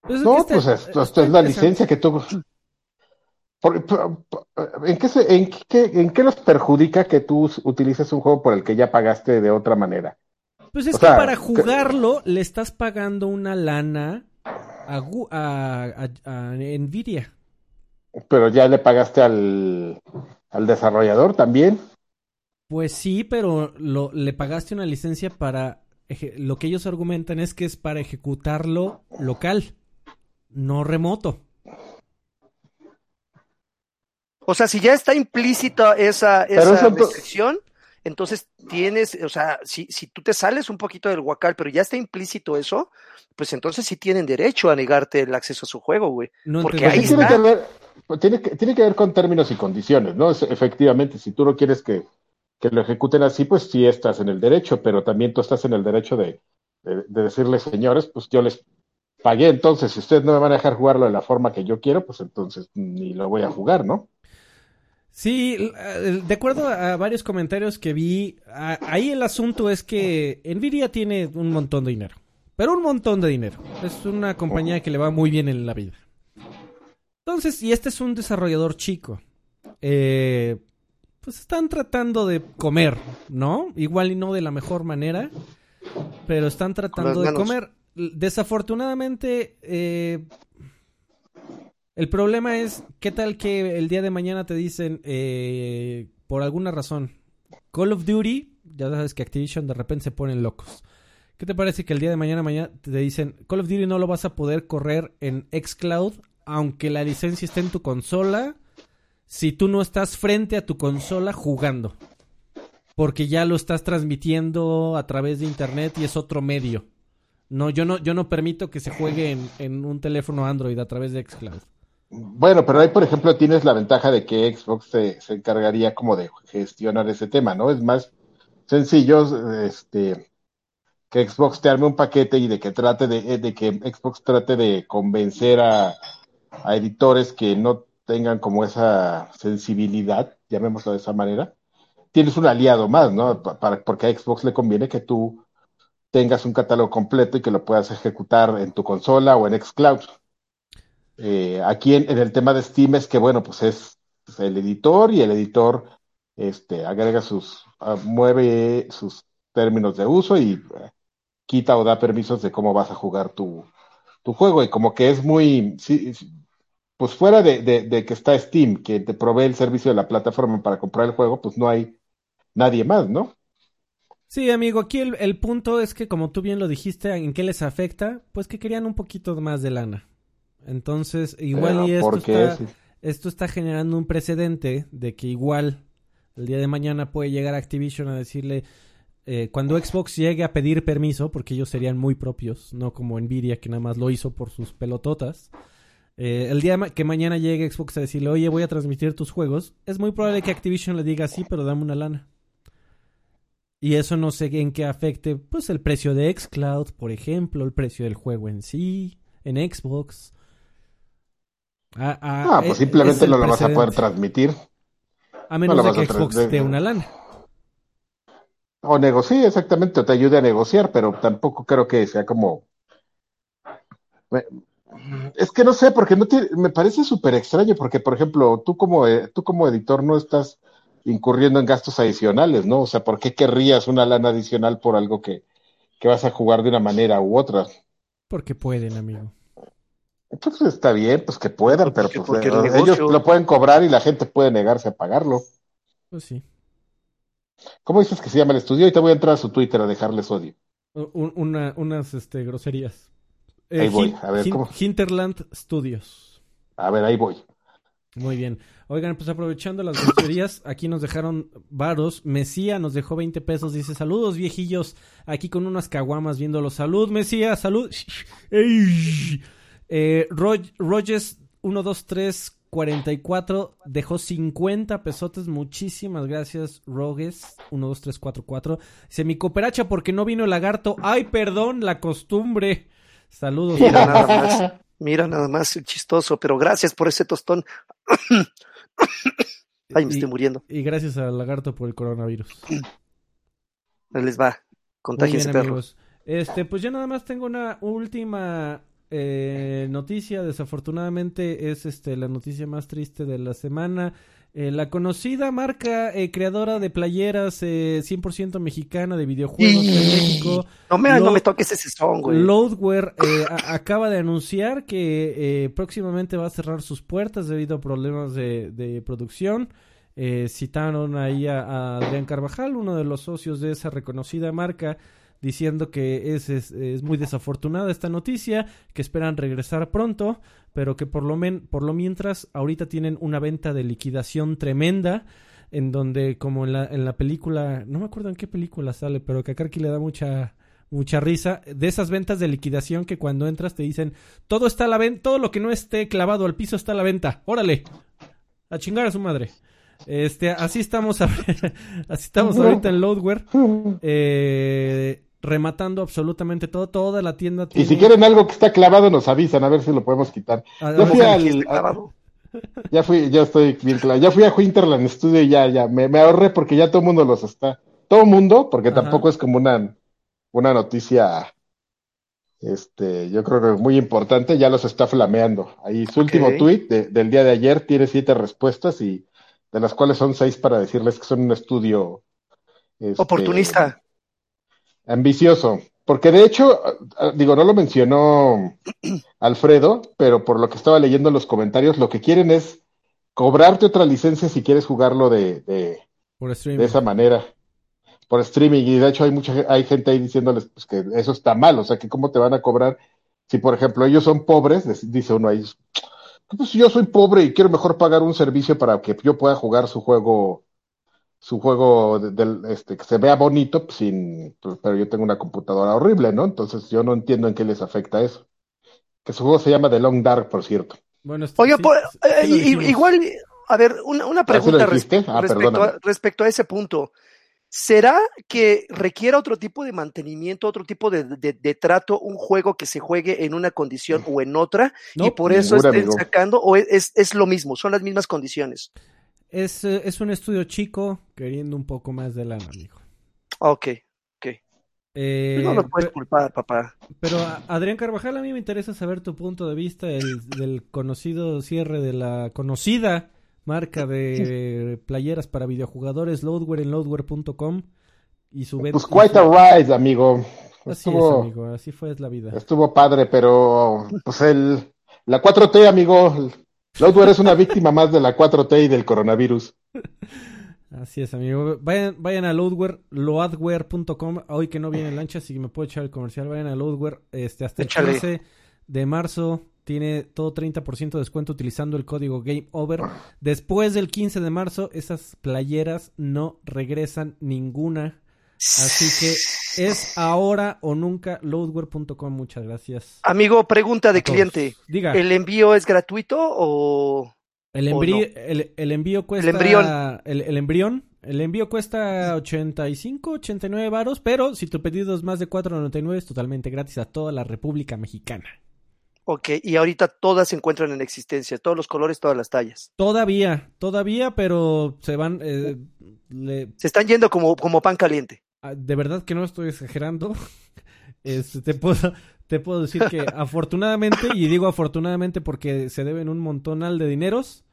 Pues no, pues esto, es la licencia que tú... ¿en, qué en, qué, ¿En qué nos perjudica que tú utilices un juego por el que ya pagaste de otra manera? Pues es que para jugarlo le estás pagando una lana a, Nvidia. Pero ya le pagaste al, al desarrollador también. Pues sí, pero lo, le pagaste una licencia para... Lo que ellos argumentan es que es para ejecutarlo local, no remoto. O sea, si ya está implícita esa, esa restricción, entonces tienes, o sea, si, si tú te sales un poquito del huacal, pero ya está implícito eso, pues entonces sí tienen derecho a negarte el acceso a su juego, güey. Porque ahí tiene Que ver, tiene, que, tiene que ver con términos y condiciones, ¿no? efectivamente, si tú no quieres que, lo ejecuten así, pues sí estás en el derecho, pero también tú estás en el derecho de, de, de decirles, señores, pues yo les pagué, entonces si ustedes no me van a dejar jugarlo de la forma que yo quiero, pues entonces ni lo voy a jugar, ¿no? Sí, eh, de acuerdo a varios comentarios que vi, ahí el asunto es que Nvidia tiene un montón de dinero, pero un montón de dinero. Es una compañía que le va muy bien en la vida. Entonces, y este es un desarrollador chico. Eh, pues están tratando de comer, ¿no? Igual y no de la mejor manera, pero están tratando de comer. Desafortunadamente, eh, el problema es, ¿qué tal que el día de mañana te dicen, eh, por alguna razón, Call of Duty, ya sabes que Activision de repente se ponen locos. ¿Qué te parece que el día de mañana, mañana te dicen, Call of Duty no lo vas a poder correr en Xcloud, aunque la licencia esté en tu consola, si tú no estás frente a tu consola jugando. Porque ya lo estás transmitiendo a través de internet y es otro medio. No, yo no, yo no permito que se juegue en, en un teléfono Android a través de Xcloud. Bueno, pero ahí, por ejemplo, tienes la ventaja de que Xbox se, se encargaría como de gestionar ese tema, ¿no? Es más sencillo, este, que Xbox te arme un paquete y de que trate de, de que Xbox trate de convencer a, a editores que no tengan como esa sensibilidad, llamémoslo de esa manera, tienes un aliado más, ¿no? Para, porque a Xbox le conviene que tú tengas un catálogo completo y que lo puedas ejecutar en tu consola o en Xcloud. Eh, aquí en, el tema de Steam es que, bueno, pues es el editor y el editor este, agrega sus, uh, mueve sus términos de uso y uh, quita o da permisos de cómo vas a jugar tu, tu juego. Y como que es muy, pues fuera de, que está Steam, que te provee el servicio de la plataforma para comprar el juego, pues no hay nadie más, ¿no? Sí, amigo, aquí el, el punto es que como tú bien lo dijiste, ¿en qué les afecta? Pues que querían un poquito más de lana. Entonces, igual y esto está, esto está generando un precedente de que igual el día de mañana puede llegar Activision a decirle, eh, cuando Xbox llegue a pedir permiso, porque ellos serían muy propios, no como Nvidia que nada más lo hizo por sus pelototas. Eh, el día que mañana llegue Xbox a decirle, oye, voy a transmitir tus juegos, es muy probable que Activision le diga sí, pero dame una lana. Y eso no sé en qué afecte, pues el precio de Xcloud, por ejemplo, el precio del juego en sí, en Xbox. Ah, ah, ah pues simplemente no lo vas a poder transmitir. A menos no de que Xbox dé una lana. O negocie, exactamente, o te ayude a negociar, pero tampoco creo que sea como. Es que no sé, porque no te... me parece súper extraño, porque por ejemplo, tú como, eh, tú como editor no estás incurriendo en gastos adicionales, ¿no? O sea, ¿por qué querrías una lana adicional por algo que, que vas a jugar de una manera u otra? Porque pueden, amigo. Pues está bien, pues que puedan, pero pues, eh, ellos lo pueden cobrar y la gente puede negarse a pagarlo. Pues sí. ¿Cómo dices que se llama el estudio? Y te voy a entrar a su Twitter a dejarles odio. una, unas este, groserías. Eh, ahí voy, a ver cómo. Hinterland Studios. A ver, ahí voy. Muy bien. Oigan, pues aprovechando las groserías, aquí nos dejaron varos. Mesía nos dejó 20 pesos. Dice: Saludos, viejillos. Aquí con unas caguamas viéndolo. Salud, Mesía, salud. Eh, Rogers 12344 dejó 50 pesotes. Muchísimas gracias, Roges 12344. Dice mi cooperacha porque no vino el lagarto. Ay, perdón, la costumbre. Saludos. Mira nada más. Mira nada más, chistoso, pero gracias por ese tostón. Ay, me estoy muriendo. Y gracias al lagarto por el coronavirus. Les va. Contagiense, perros. Este, pues yo nada más tengo una última eh, noticia, desafortunadamente es este la noticia más triste de la semana. Eh, la conocida marca eh, creadora de playeras 100% eh, mexicana de videojuegos de México. No me, no me toques ese son, güey. Loadware acaba de anunciar que próximamente va a cerrar sus puertas debido a problemas de, de producción. citaron ahí a, a Adrián Carvajal, uno de los socios de esa reconocida marca diciendo que es, es, es, muy desafortunada esta noticia, que esperan regresar pronto, pero que por lo, men por lo mientras ahorita tienen una venta de liquidación tremenda, en donde como en la, en la película, no me acuerdo en qué película sale, pero que a Karki le da mucha mucha risa de esas ventas de liquidación que cuando entras te dicen todo está a la venta, todo lo que no esté clavado al piso está a la venta, órale, a chingar a su madre. Este, así estamos, así estamos ahorita en Loadware. Eh, rematando absolutamente todo, toda la tienda. Y si quieren algo que está clavado, nos avisan, a ver si lo podemos quitar. ya fui al, ya fui, ya estoy bien claro. Ya fui a Winterland Studio y ya, ya, me, me, ahorré porque ya todo el mundo los está. Todo el mundo, porque Ajá. tampoco es como una, una noticia, este, yo creo que muy importante, ya los está flameando. Ahí su okay. último tweet de, del día de ayer tiene siete respuestas y de las cuales son seis para decirles que son un estudio. Este, Oportunista Ambicioso, porque de hecho, digo, no lo mencionó Alfredo, pero por lo que estaba leyendo en los comentarios, lo que quieren es cobrarte otra licencia si quieres jugarlo de, de, de esa manera, por streaming. Y de hecho hay mucha hay gente ahí diciéndoles pues, que eso está mal, o sea, que cómo te van a cobrar si, por ejemplo, ellos son pobres, dice uno ahí, pues yo soy pobre y quiero mejor pagar un servicio para que yo pueda jugar su juego, su juego del, este, que se vea bonito, pues, sin, pues, pero yo tengo una computadora horrible, ¿no? Entonces yo no entiendo en qué les afecta eso. Que su juego se llama The Long Dark, por cierto. Bueno, Oye, eh, igual, a ver, una, una pregunta ah, respecto, a, respecto a ese punto. ¿Será que requiera otro tipo de mantenimiento, otro tipo de, de, trato, un juego que se juegue en una condición o en otra y por eso estén sacando o es, es, lo mismo, son las mismas condiciones? Es, eh, es un estudio chico queriendo un poco más de lana, amigo. Ok, ok. Eh, no lo puedes culpar, papá. Pero Adrián Carvajal, a mí me interesa saber tu punto de vista del conocido cierre de la conocida marca de playeras para videojugadores, Loadware en loadware.com y su Pues quite a ride, amigo. Así es, amigo, así fue la vida. Estuvo padre, pero pues el la 4T, amigo, Loadware es una víctima más de la 4T y del coronavirus. Así es, amigo. Vayan, vayan a loadware, loadware.com. Hoy que no viene el lancha, así que me puedo echar el comercial. Vayan a loadware este, hasta el 15 de marzo tiene todo 30% de descuento utilizando el código Game Over. Después del 15 de marzo, esas playeras no regresan ninguna. Así que es ahora o nunca loadware.com. Muchas gracias. Amigo, pregunta de cliente. Diga. ¿El envío es gratuito o.? El, el, envío cuesta. El embrión. El, embrión. El envío cuesta 85, 89 varos, pero si tu pedido es más de 4.99 es totalmente gratis a toda la República Mexicana. Ok, y ahorita todas se encuentran en existencia, todos los colores, todas las tallas. Todavía, todavía, pero se van... Eh, se están yendo como, como pan caliente. Ah, de verdad que no estoy exagerando. Este, te, puedo, te puedo decir que afortunadamente, y digo afortunadamente porque se deben un montonal de dineros,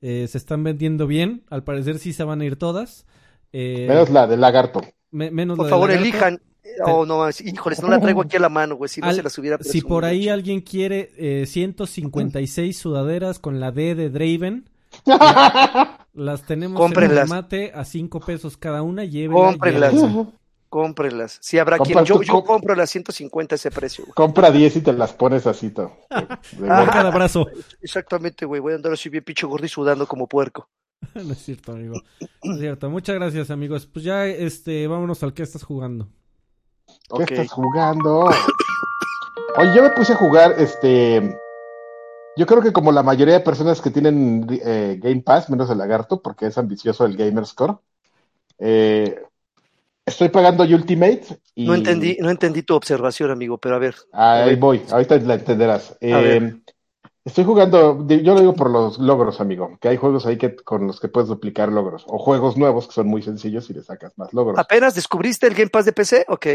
eh, se están vendiendo bien, al parecer sí se van a ir todas. Eh, menos la del lagarto. menos Por favor, elijan, Oh, no, híjoles, no la traigo aquí a la mano, güey. Si no se las hubiera Si por ahí alguien quiere eh, 156 sudaderas con la D de Draven, las tenemos Cómprenlas. en mate a 5 pesos cada una. Cómprenlas. Cómprenlas. Si habrá quien. Yo, yo compro las 150 ese precio. Compra 10 y te las pones así. todo. cada brazo. Exactamente, güey. Voy a andar así bien pincho gordo y sudando como puerco. no es cierto, amigo. No es cierto. Muchas gracias, amigos. Pues ya, este, vámonos al que estás jugando. ¿Qué estás jugando? Oye, yo me puse a jugar, este. Yo creo que como la mayoría de personas que tienen eh, Game Pass, menos el lagarto, porque es ambicioso el Gamer Score, eh, estoy pagando Ultimate. Y... No entendí, no entendí tu observación, amigo, pero a ver. Ahí voy, ahorita la entenderás. Eh, estoy jugando, yo lo digo por los logros, amigo, que hay juegos ahí que con los que puedes duplicar logros, o juegos nuevos que son muy sencillos y le sacas más logros. ¿Apenas descubriste el Game Pass de PC? Ok.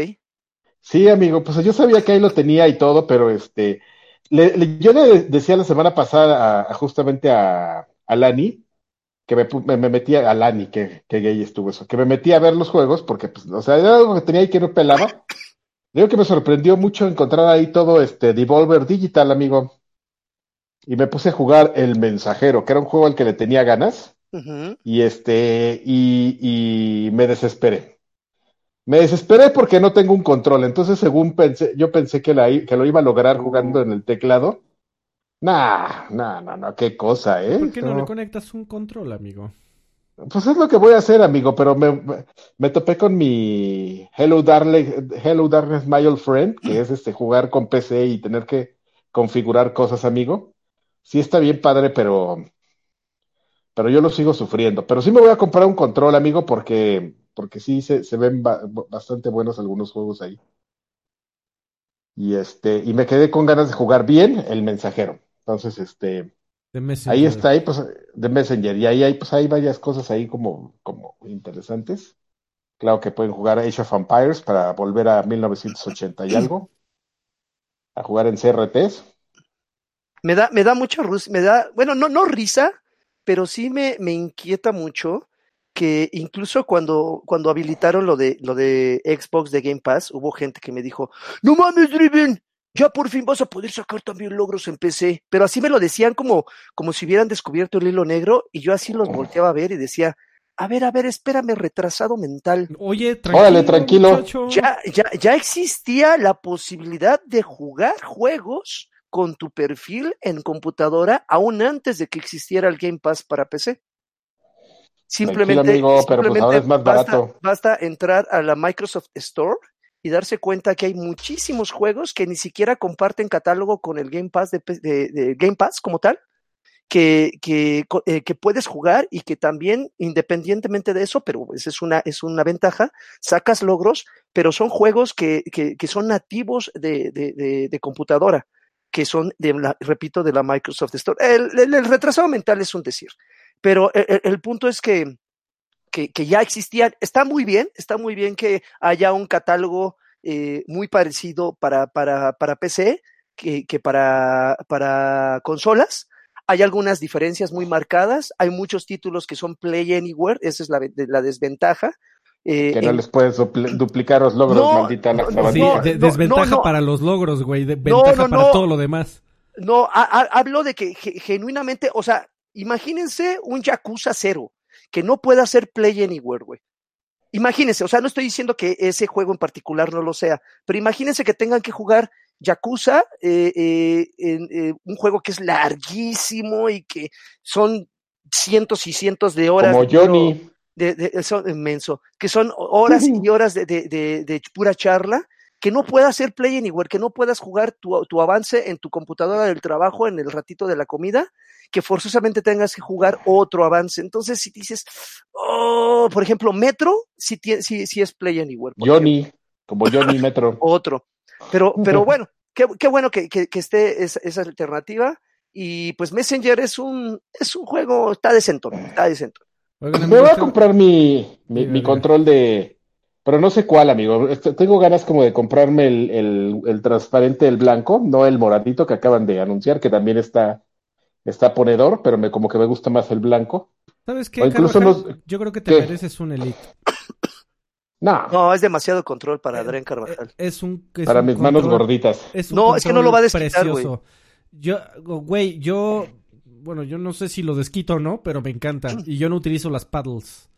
Sí, amigo, pues yo sabía que ahí lo tenía y todo, pero este, yo le decía la semana pasada justamente a, a, Lani, que me, me, metía a Lani, que, que gay estuvo eso, que me metía a ver los juegos, porque, pues, o sea, era algo que tenía ahí que no pelaba. Digo que me sorprendió mucho encontrar ahí todo este Devolver Digital, amigo. Y me puse a jugar El Mensajero, que era un juego al que le tenía ganas. Y este, y, y me desesperé. Me desesperé porque no tengo un control, entonces según pensé, yo pensé que, la, que lo iba a lograr jugando en el teclado. Nah, nah, nah, no, qué cosa, ¿eh? ¿Por qué no, le conectas un control, amigo? Pues es lo que voy a hacer, amigo, pero me, me topé con mi Hello Darling, Hello Darkness My Old Friend, que es este jugar con PC y tener que configurar cosas, amigo. Sí está bien padre, pero pero yo lo sigo sufriendo. Pero sí me voy a comprar un control, amigo, porque porque sí se, se ven bastante buenos algunos juegos ahí. Y este, y me quedé con ganas de jugar bien el mensajero. Entonces, este, ahí está, ahí, pues, de Messenger, y ahí hay, pues, hay varias cosas ahí como, como interesantes. Claro que pueden jugar Age of Empires para volver a 1980 y algo. A jugar en CRTs. Me da, me da mucha me da, bueno, no, no risa, pero sí me, me inquieta mucho que incluso cuando, cuando habilitaron lo de, lo de Xbox de Game Pass, hubo gente que me dijo, no mames, Driven, ya por fin vas a poder sacar también logros en PC. Pero así me lo decían como, como si hubieran descubierto el hilo negro y yo así los volteaba a ver y decía, a ver, a ver, espérame, retrasado mental. Oye, tranquilo. tranquilo. Ya, ya, ya existía la posibilidad de jugar juegos con tu perfil en computadora aún antes de que existiera el Game Pass para PC. Simplemente, amigo, pero pues ahora es más basta, barato. basta entrar a la Microsoft Store y darse cuenta que hay muchísimos juegos que ni siquiera comparten catálogo con el Game Pass de, de- de Game Pass como tal, que, eh, que puedes jugar y que también, independientemente de eso, pero esa es una, es una ventaja, sacas logros, pero son juegos que, que, que son nativos de, de, de- de computadora, que son, de la, repito, de la Microsoft Store. El, el- el retrasado mental es un decir, pero el, el- el punto es que, que, que ya existían. Está muy bien, está muy bien que haya un catálogo eh, muy parecido para, para, para PC que, que para, para consolas. Hay algunas diferencias muy marcadas. Hay muchos títulos que son Play Anywhere. Esa es la, la desventaja. Eh, Que no en- les puedes dupli- duplicar los logros, No, maldita la no, Sí, de- no, desventaja no, no. para los logros, güey. Ventaja no, para no. todo lo demás. No, ha- ha- hablo de que ge- genuinamente, o sea, imagínense un Yakuza cero que no pueda hacer Play Anywhere, güey. Imagínense, o sea, no estoy diciendo que ese juego en particular no lo sea, pero imagínense que tengan que jugar Yakuza, eh, eh, en, eh, un juego que es larguísimo y que son cientos y cientos de horas. Como Johnny. de, de- son inmenso, que son horas y horas de pura charla, que no puedas hacer play anywhere, que no puedas jugar tu, tu avance en tu computadora del trabajo en el ratito de la comida, que forzosamente tengas que jugar otro avance. Entonces, si dices, oh, por ejemplo, Metro, si, si, si es play anywhere. ejemplo Johnny, como Johnny Metro. otro. Pero, pero bueno, qué, qué bueno que, que, que esté esa, esa alternativa. Y pues Messenger es un, es un juego, está decentón, está decentón. Me voy a comprar mi, mi, control de... Pero no sé cuál, amigo. Este, Tengo ganas como de comprarme el, el, el transparente, el blanco, no el moradito que acaban de anunciar, que también está, está ponedor, pero me, como que me gusta más el blanco. ¿Sabes qué, o incluso Carvajal? los- Yo creo que te ¿Qué? mereces un Elite. No, No, es demasiado control para Eh, Adrián Carvajal. Es un, es para un mis manos gorditas. Es un No, es que no lo va a desquitar, güey. precioso. Yo, güey, yo, bueno, yo no sé si lo desquito o no, pero me encanta. Y yo no utilizo las paddles.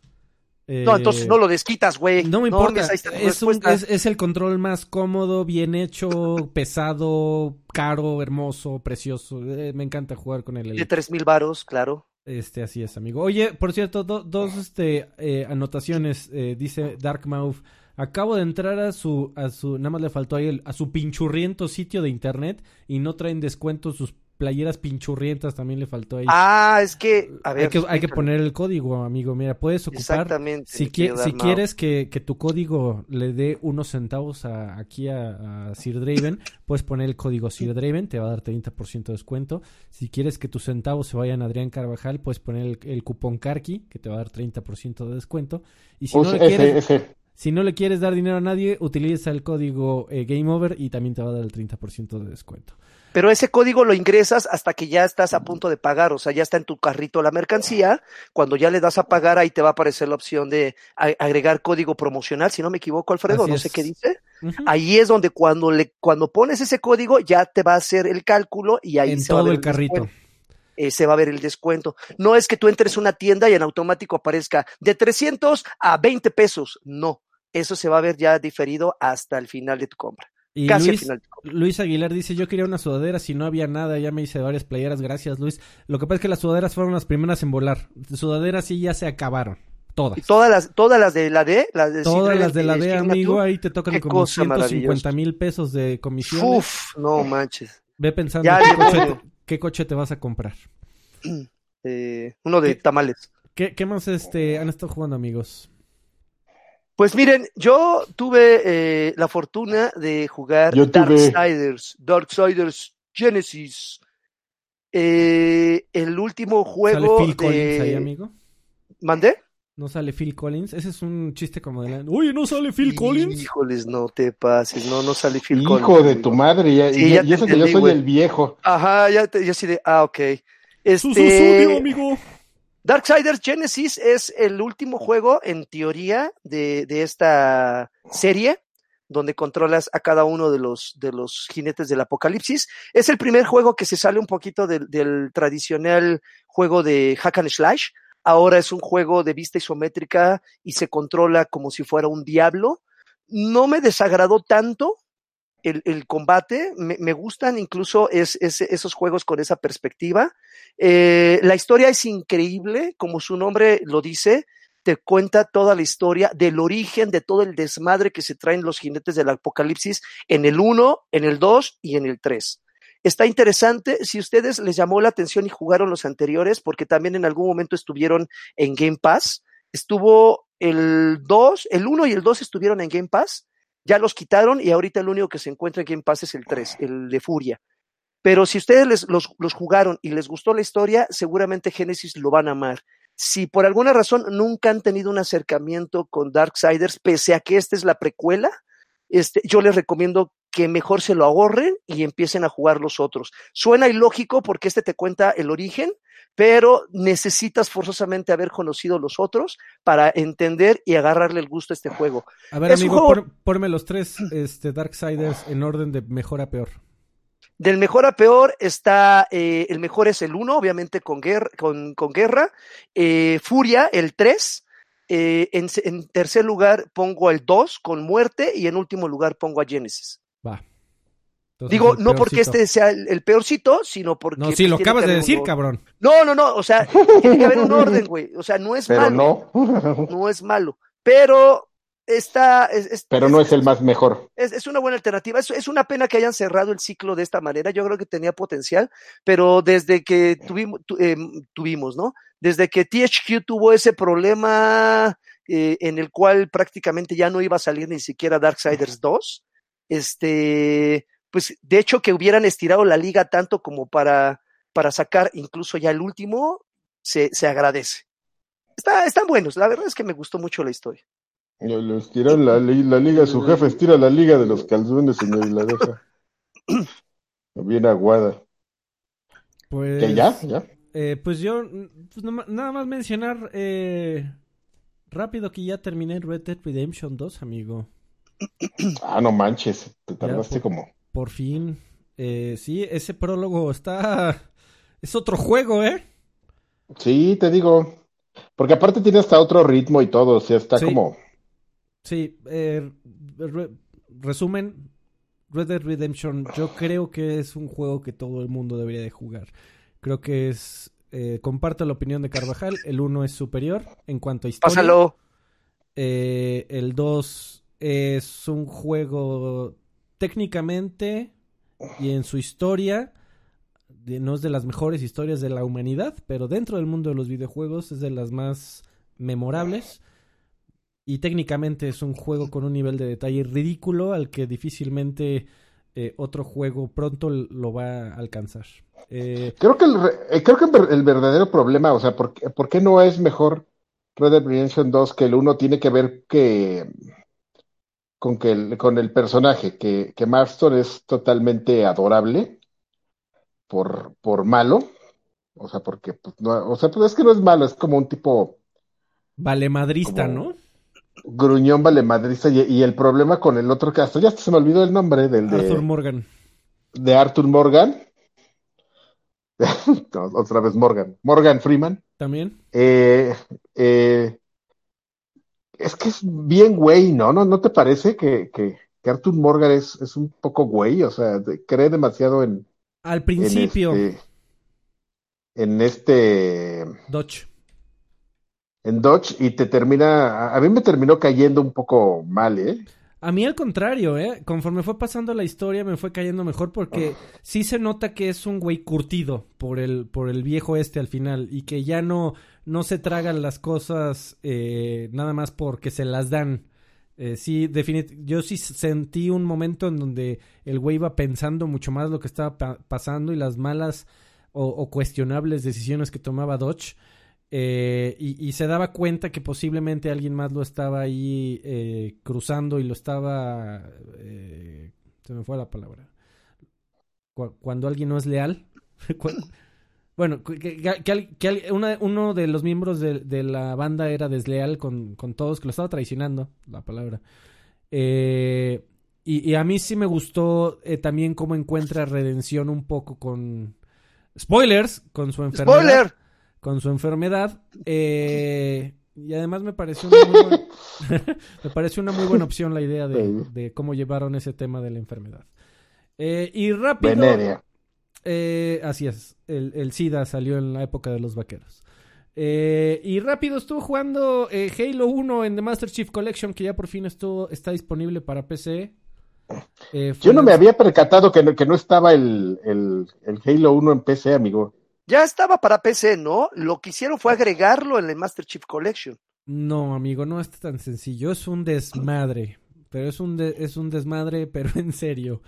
No, Eh, entonces no lo desquitas, güey. No me importa. es, un- es, es el control más cómodo, bien hecho, pesado, caro, hermoso, precioso. Eh, me encanta jugar con el De tres mil varos, claro. Este, así es, amigo. Oye, por cierto, do- dos este, eh, anotaciones. eh, dice Darkmouth. Acabo de entrar a su, a su, nada más le faltó ahí el- a su pinchurriento sitio de internet y no traen descuento sus playeras pinchurrientas, también le faltó ahí. Ah, es que, a ver. hay, que, hay que explícame. poner el código, amigo. Mira, puedes ocupar. Exactamente. Si, qui- quieres que, que tu código le dé unos centavos a, aquí a, a Sir Draven, puedes poner el código Sir Draven, te va a dar 30% de descuento. Si quieres que tus centavos se vayan a Adrián Carvajal, puedes poner el, el cupón Karki, que te va a dar 30% de descuento. Y si no, le ese, quieres, ese. si no le quieres dar dinero a nadie, utiliza el código eh, Game Over y también te va a dar el 30% de descuento. Pero ese código lo ingresas hasta que ya estás a punto de pagar, o sea, ya está en tu carrito la mercancía. Cuando ya le das a pagar, ahí te va a aparecer la opción de agregar código promocional, si no me equivoco, Alfredo, Así no es. sé qué dice. Ahí es donde cuando le cuando pones ese código ya te va a hacer el cálculo y ahí en se va a todo ver el carrito. descuento. Eh, se va a ver el descuento. No es que tú entres a una tienda y en automático aparezca de 300 a 20 pesos. No, eso se va a ver ya diferido hasta el final de tu compra. Y Casi al Luis, final Aguilar dice, yo quería una sudadera, si no había nada, ya me hice varias playeras, gracias Luis. Lo que pasa es que las sudaderas fueron las primeras en volar. Sudaderas sí ya se acabaron, todas. Y todas las, todas las de la D, las de Todas las de la y D, amigo, ahí te tocan como cosa 150 mil pesos de comisión. Uf, no manches. Ve pensando Ya qué coche, te, qué coche te vas a comprar. Eh, uno de ¿Qué? tamales. ¿Qué, qué más este, han estado jugando, amigos? Pues miren, yo tuve eh, la fortuna de jugar Yo tuve. Darksiders, Darksiders Genesis. Eh, el último ¿Sale juego Phil Collins ahí, de... amigo? ¿Mandé? ¿No sale Phil Collins? Ese es un chiste como de la... Oye, ¿no sale Phil Collins? Híjoles, no te pases, no, no sale Phil Hijo Collins. de amigo. tu madre, Sí, y- ya y te eso que yo soy el viejo. Ajá, ya, te, ya así de, ah, ok. Su, su, Este, su, amigo. Darksiders Genesis es el último juego, en teoría, de, de esta serie, donde controlas a cada uno de los, de los jinetes del apocalipsis. Es el primer juego que se sale un poquito del, del tradicional juego de hack and slash. Ahora es un juego de vista isométrica y se controla como si fuera un diablo. No me desagradó tanto, el, combate, me, gustan incluso es, esos juegos con esa perspectiva. Eh, la historia es increíble, como su nombre lo dice, te cuenta toda la historia del origen de todo el desmadre que se traen los jinetes del apocalipsis en el 1, en el 2 y en el 3. Está interesante si ustedes les llamó la atención y jugaron los anteriores, porque también en algún momento estuvieron en Game Pass. Estuvo el 2, el 1 y el 2 estuvieron en Game Pass ya los quitaron y ahorita el único que se encuentra en Game Pass es el 3, el de Furia. Pero si ustedes los, los jugaron y les gustó la historia, seguramente Genesis lo van a amar. Si por alguna razón nunca han tenido un acercamiento con Darksiders, pese a que esta es la precuela, este, yo les recomiendo que mejor se lo ahorren y empiecen a jugar los otros. Suena ilógico porque este te cuenta el origen, pero necesitas forzosamente haber conocido los otros para entender y agarrarle el gusto a este juego. A ver, amigo, ponme los tres este, Darksiders en orden de mejor a peor. Del mejor a peor está, eh, el mejor es el 1, obviamente con guerra, con, guerra. Eh, Furia, el 3. Eh, en, en, tercer lugar pongo el 2 con muerte y en último lugar pongo a Genesis. Va. Digo, no porque este sea el, peorcito, sino porque. No, sí, lo acabas de decir, cabrón. No, no, no, o sea, tiene que haber un orden, güey. O sea, no es Pero malo. No. no es malo. Pero está. Pero no es, el más mejor. Es, una buena alternativa. Es, una pena que hayan cerrado el ciclo de esta manera. Yo creo que tenía potencial, pero desde que tuvimos, em, tuvimos ¿no? Desde que THQ tuvo ese problema eh, en el cual prácticamente ya no iba a salir ni siquiera Darksiders 2, este pues de hecho que hubieran estirado la liga tanto como para, para sacar incluso ya el último, se, se agradece. Está, están buenos, la verdad es que me gustó mucho la historia. Lo estiran la, la, liga, su jefe estira la liga de los calzones, señor, y la deja bien aguada. Pues, ya? ¿Ya? Eh, pues yo, pues nada más mencionar eh, rápido que ya terminé Red Dead Redemption 2, amigo. Ah, no manches, te tardaste como por fin. Eh, sí, ese prólogo está... Es otro juego, ¿eh? Sí, te digo. Porque aparte tiene hasta otro ritmo y todo, o sea, está como... Sí, eh, resumen, Red Dead Redemption yo creo que es un juego que todo el mundo debería de jugar. Creo que es... Eh, comparto la opinión de Carvajal, el 1 es superior en cuanto a historia. Pásalo. Eh, el 2 es un juego técnicamente y en su historia, no es de las mejores historias de la humanidad, pero dentro del mundo de los videojuegos es de las más memorables. Y técnicamente es un juego con un nivel de detalle ridículo al que difícilmente eh, otro juego pronto lo va a alcanzar. Eh, creo que, el, eh, creo que el verdadero problema, o sea, ¿por, ¿por qué no es mejor Red Dead Redemption 2 que el 1 tiene que ver que con, que el, con el personaje, que, que Marston es totalmente adorable por, por malo. O sea, porque, pues, no, o sea, pues es que no es malo, es como un tipo. Valemadrista, ¿no? Gruñón valemadrista. Y, y el problema con el otro caso, ya se me olvidó el nombre del de. Arthur Morgan. De Arthur Morgan. otra vez Morgan. Morgan Freeman. También. Eh, eh, es que es bien güey, ¿no? ¿No, ¿No te parece que, que, Arthur Morgan es, es un poco güey? O sea, cree demasiado en... Al principio. En este... Dodge. En Dodge y te termina... A mí me terminó cayendo un poco mal, ¿eh? A mí al contrario, ¿eh? Conforme fue pasando la historia me fue cayendo mejor porque sí se nota que es un güey curtido por el, por el viejo este al final y que ya no, no se tragan las cosas eh, nada más porque se las dan. Eh, sí, definitivamente, yo sí sentí un momento en donde el güey iba pensando mucho más lo que estaba pasando y las malas o, cuestionables decisiones que tomaba Dodge. Eh, y, se daba cuenta que posiblemente alguien más lo estaba ahí cruzando y lo estaba... se me fue la palabra. cuando alguien no es leal. Bueno, que, uno de los miembros de, la banda era desleal con, todos, que lo estaba traicionando, la palabra. Eh, y, a mí sí me gustó eh, también cómo encuentra redención un poco con... Spoilers, con su enfermedad. ¡Spoiler! Con su enfermedad. Eh, Y además me pareció una muy buena, me pareció una muy buena opción la idea de, de cómo llevaron ese tema de la enfermedad. Eh, y rápido. Eh, así es, el, el SIDA salió en la época de los vaqueros. Eh, y rápido estuvo jugando eh, Halo 1 en The Master Chief Collection, que ya por fin estuvo, está disponible para PC. Yo no me había percatado que no, que no estaba el, el, el, Halo 1 en PC, amigo. Ya estaba para PC, ¿no? Lo que hicieron fue agregarlo en el Master Chief Collection. No, amigo, no es tan sencillo. Es un desmadre. Pero es un, de, es un desmadre, pero en serio.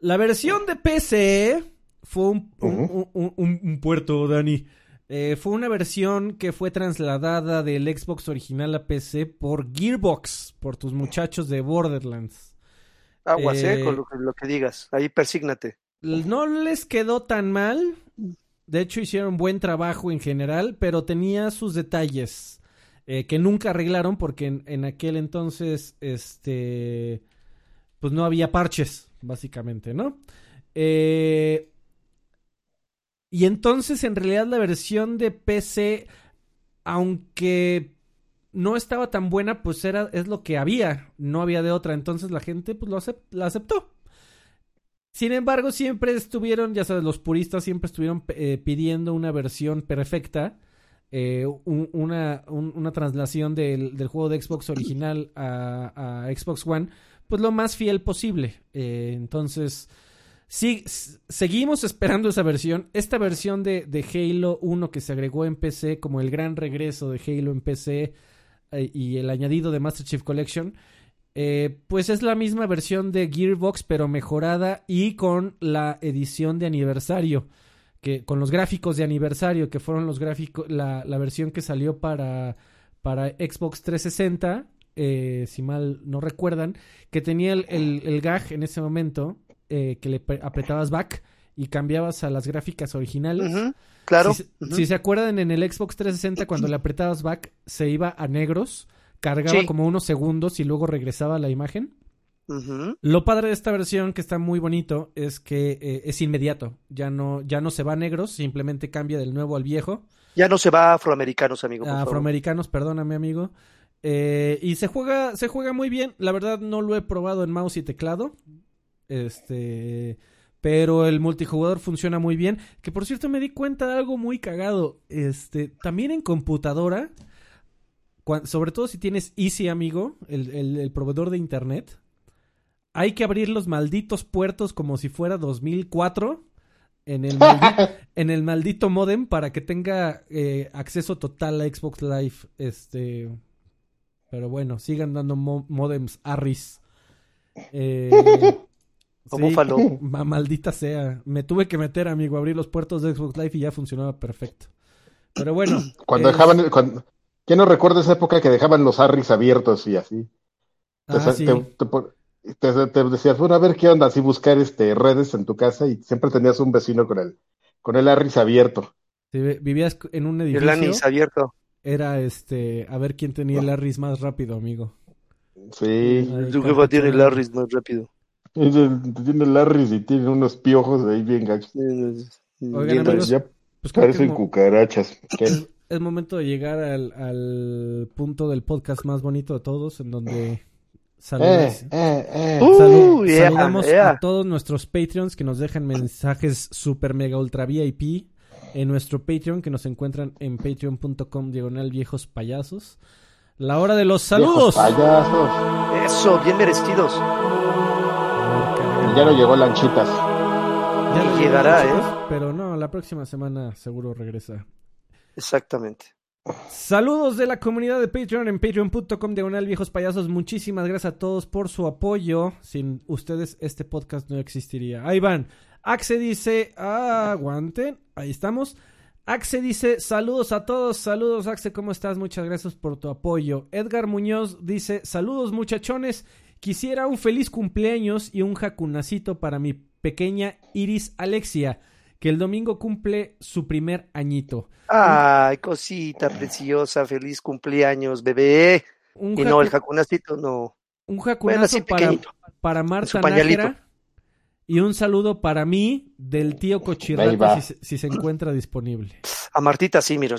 La versión de PC fue un, uh -huh. un, un, un puerto, Dani. Eh, fue una versión que fue trasladada del Xbox original a PC por Gearbox, por tus muchachos de Borderlands. Aguas, eh, eh con lo que, digas. Ahí persígnate. No les quedó tan mal. De hecho, hicieron buen trabajo en general, pero tenía sus detalles eh, que nunca arreglaron porque en, aquel entonces, este, pues no había parches, básicamente, ¿no? Eh, y entonces, en realidad, la versión de PC, aunque no estaba tan buena, pues era, es lo que había. No había de otra. Entonces la gente pues lo la aceptó. Sin embargo, siempre estuvieron, ya sabes, los puristas siempre estuvieron eh, pidiendo una versión perfecta. Eh, un, una, un, una traslación del, del, juego de Xbox original a, a, Xbox One, pues lo más fiel posible. Eh, entonces, Sí, seguimos esperando esa versión. Esta versión de, de, Halo 1 que se agregó en PC como el gran regreso de Halo en PC eh, y el añadido de Master Chief Collection, eh, pues es la misma versión de Gearbox pero mejorada y con la edición de aniversario, que con los gráficos de aniversario que fueron los gráficos, la, la versión que salió para, para Xbox 360. Eh, si mal no recuerdan, que tenía el, el, el gag en ese momento eh, que le apretabas back y cambiabas a las gráficas originales. Uh -huh, claro. Si, uh -huh. si, se acuerdan, en el Xbox 360, cuando le apretabas back, se iba a negros, cargaba sí. como unos segundos y luego regresaba a la imagen. Uh -huh. Lo padre de esta versión, que está muy bonito, es que eh, es inmediato. Ya no, ya no se va a negros, simplemente cambia del nuevo al viejo. Ya no se va a afroamericanos, amigo. Por afroamericanos, favor. perdóname, amigo. Eh, y se juega, se juega muy bien. La verdad, no lo he probado en mouse y teclado. Este. Pero el multijugador funciona muy bien. Que por cierto me di cuenta de algo muy cagado. Este. También en computadora. Sobre todo si tienes Easy, amigo. El, el, el proveedor de internet. Hay que abrir los malditos puertos como si fuera 2004. En el, maldito, en el maldito modem para que tenga eh, acceso total a Xbox Live. Este. Pero bueno, sigan dando mo modems Arris. Eh, Como sí. Maldita sea. Me tuve que meter, amigo, a abrir los puertos de Xbox Live y ya funcionaba perfecto. Pero bueno. Cuando es... dejaban. Cuando... ¿Quién no recuerda esa época que dejaban los Arris abiertos y así? Ah, te, sí. te, te, te, decías, bueno, a ver qué onda, así buscar este redes en tu casa y siempre tenías un vecino con el, con el Arris abierto. Sí, vivías en un edificio. El Anis abierto. Era este, a ver quién tenía el Arris más rápido, amigo. Sí. Tu jefa tiene el Arris más rápido. Tiene Larry y tiene unos piojos ahí bien gachos. Oigan, amigos, ya pues parecen cucarachas. Es, es, momento de llegar al, al, punto del podcast más bonito de todos, en donde saludamos, eh, eh, eh. Salud, uh, yeah, saludamos yeah. a todos nuestros Patreons que nos dejan mensajes super mega ultra VIP en nuestro Patreon, que nos encuentran en patreon.com diagonal viejos payasos. La hora de los saludos. Viejos payasos. Eso, bien merecidos. Ya no llegó Lanchitas. Ya no llegará, Lanchitas, ¿eh? Pero no, la próxima semana seguro regresa. Exactamente. Saludos de la comunidad de Patreon en patreon.com diagonal viejos payasos. Muchísimas gracias a todos por su apoyo. Sin ustedes este podcast no existiría. Ahí van. Axe dice, aguanten. Ahí estamos. Axe dice, saludos a todos, saludos Axe, ¿cómo estás? Muchas gracias por tu apoyo. Edgar Muñoz dice, saludos muchachones, Quisiera un feliz cumpleaños y un jacunacito para mi pequeña Iris Alexia, que el domingo cumple su primer añito. Ay, cosita preciosa, feliz cumpleaños, bebé. Un y no, el jacunacito no. Un jacunazo bueno, para, para Marta Nájera, Y un saludo para mí del tío Cochirrata si, si, se encuentra disponible. A Martita sí, mira,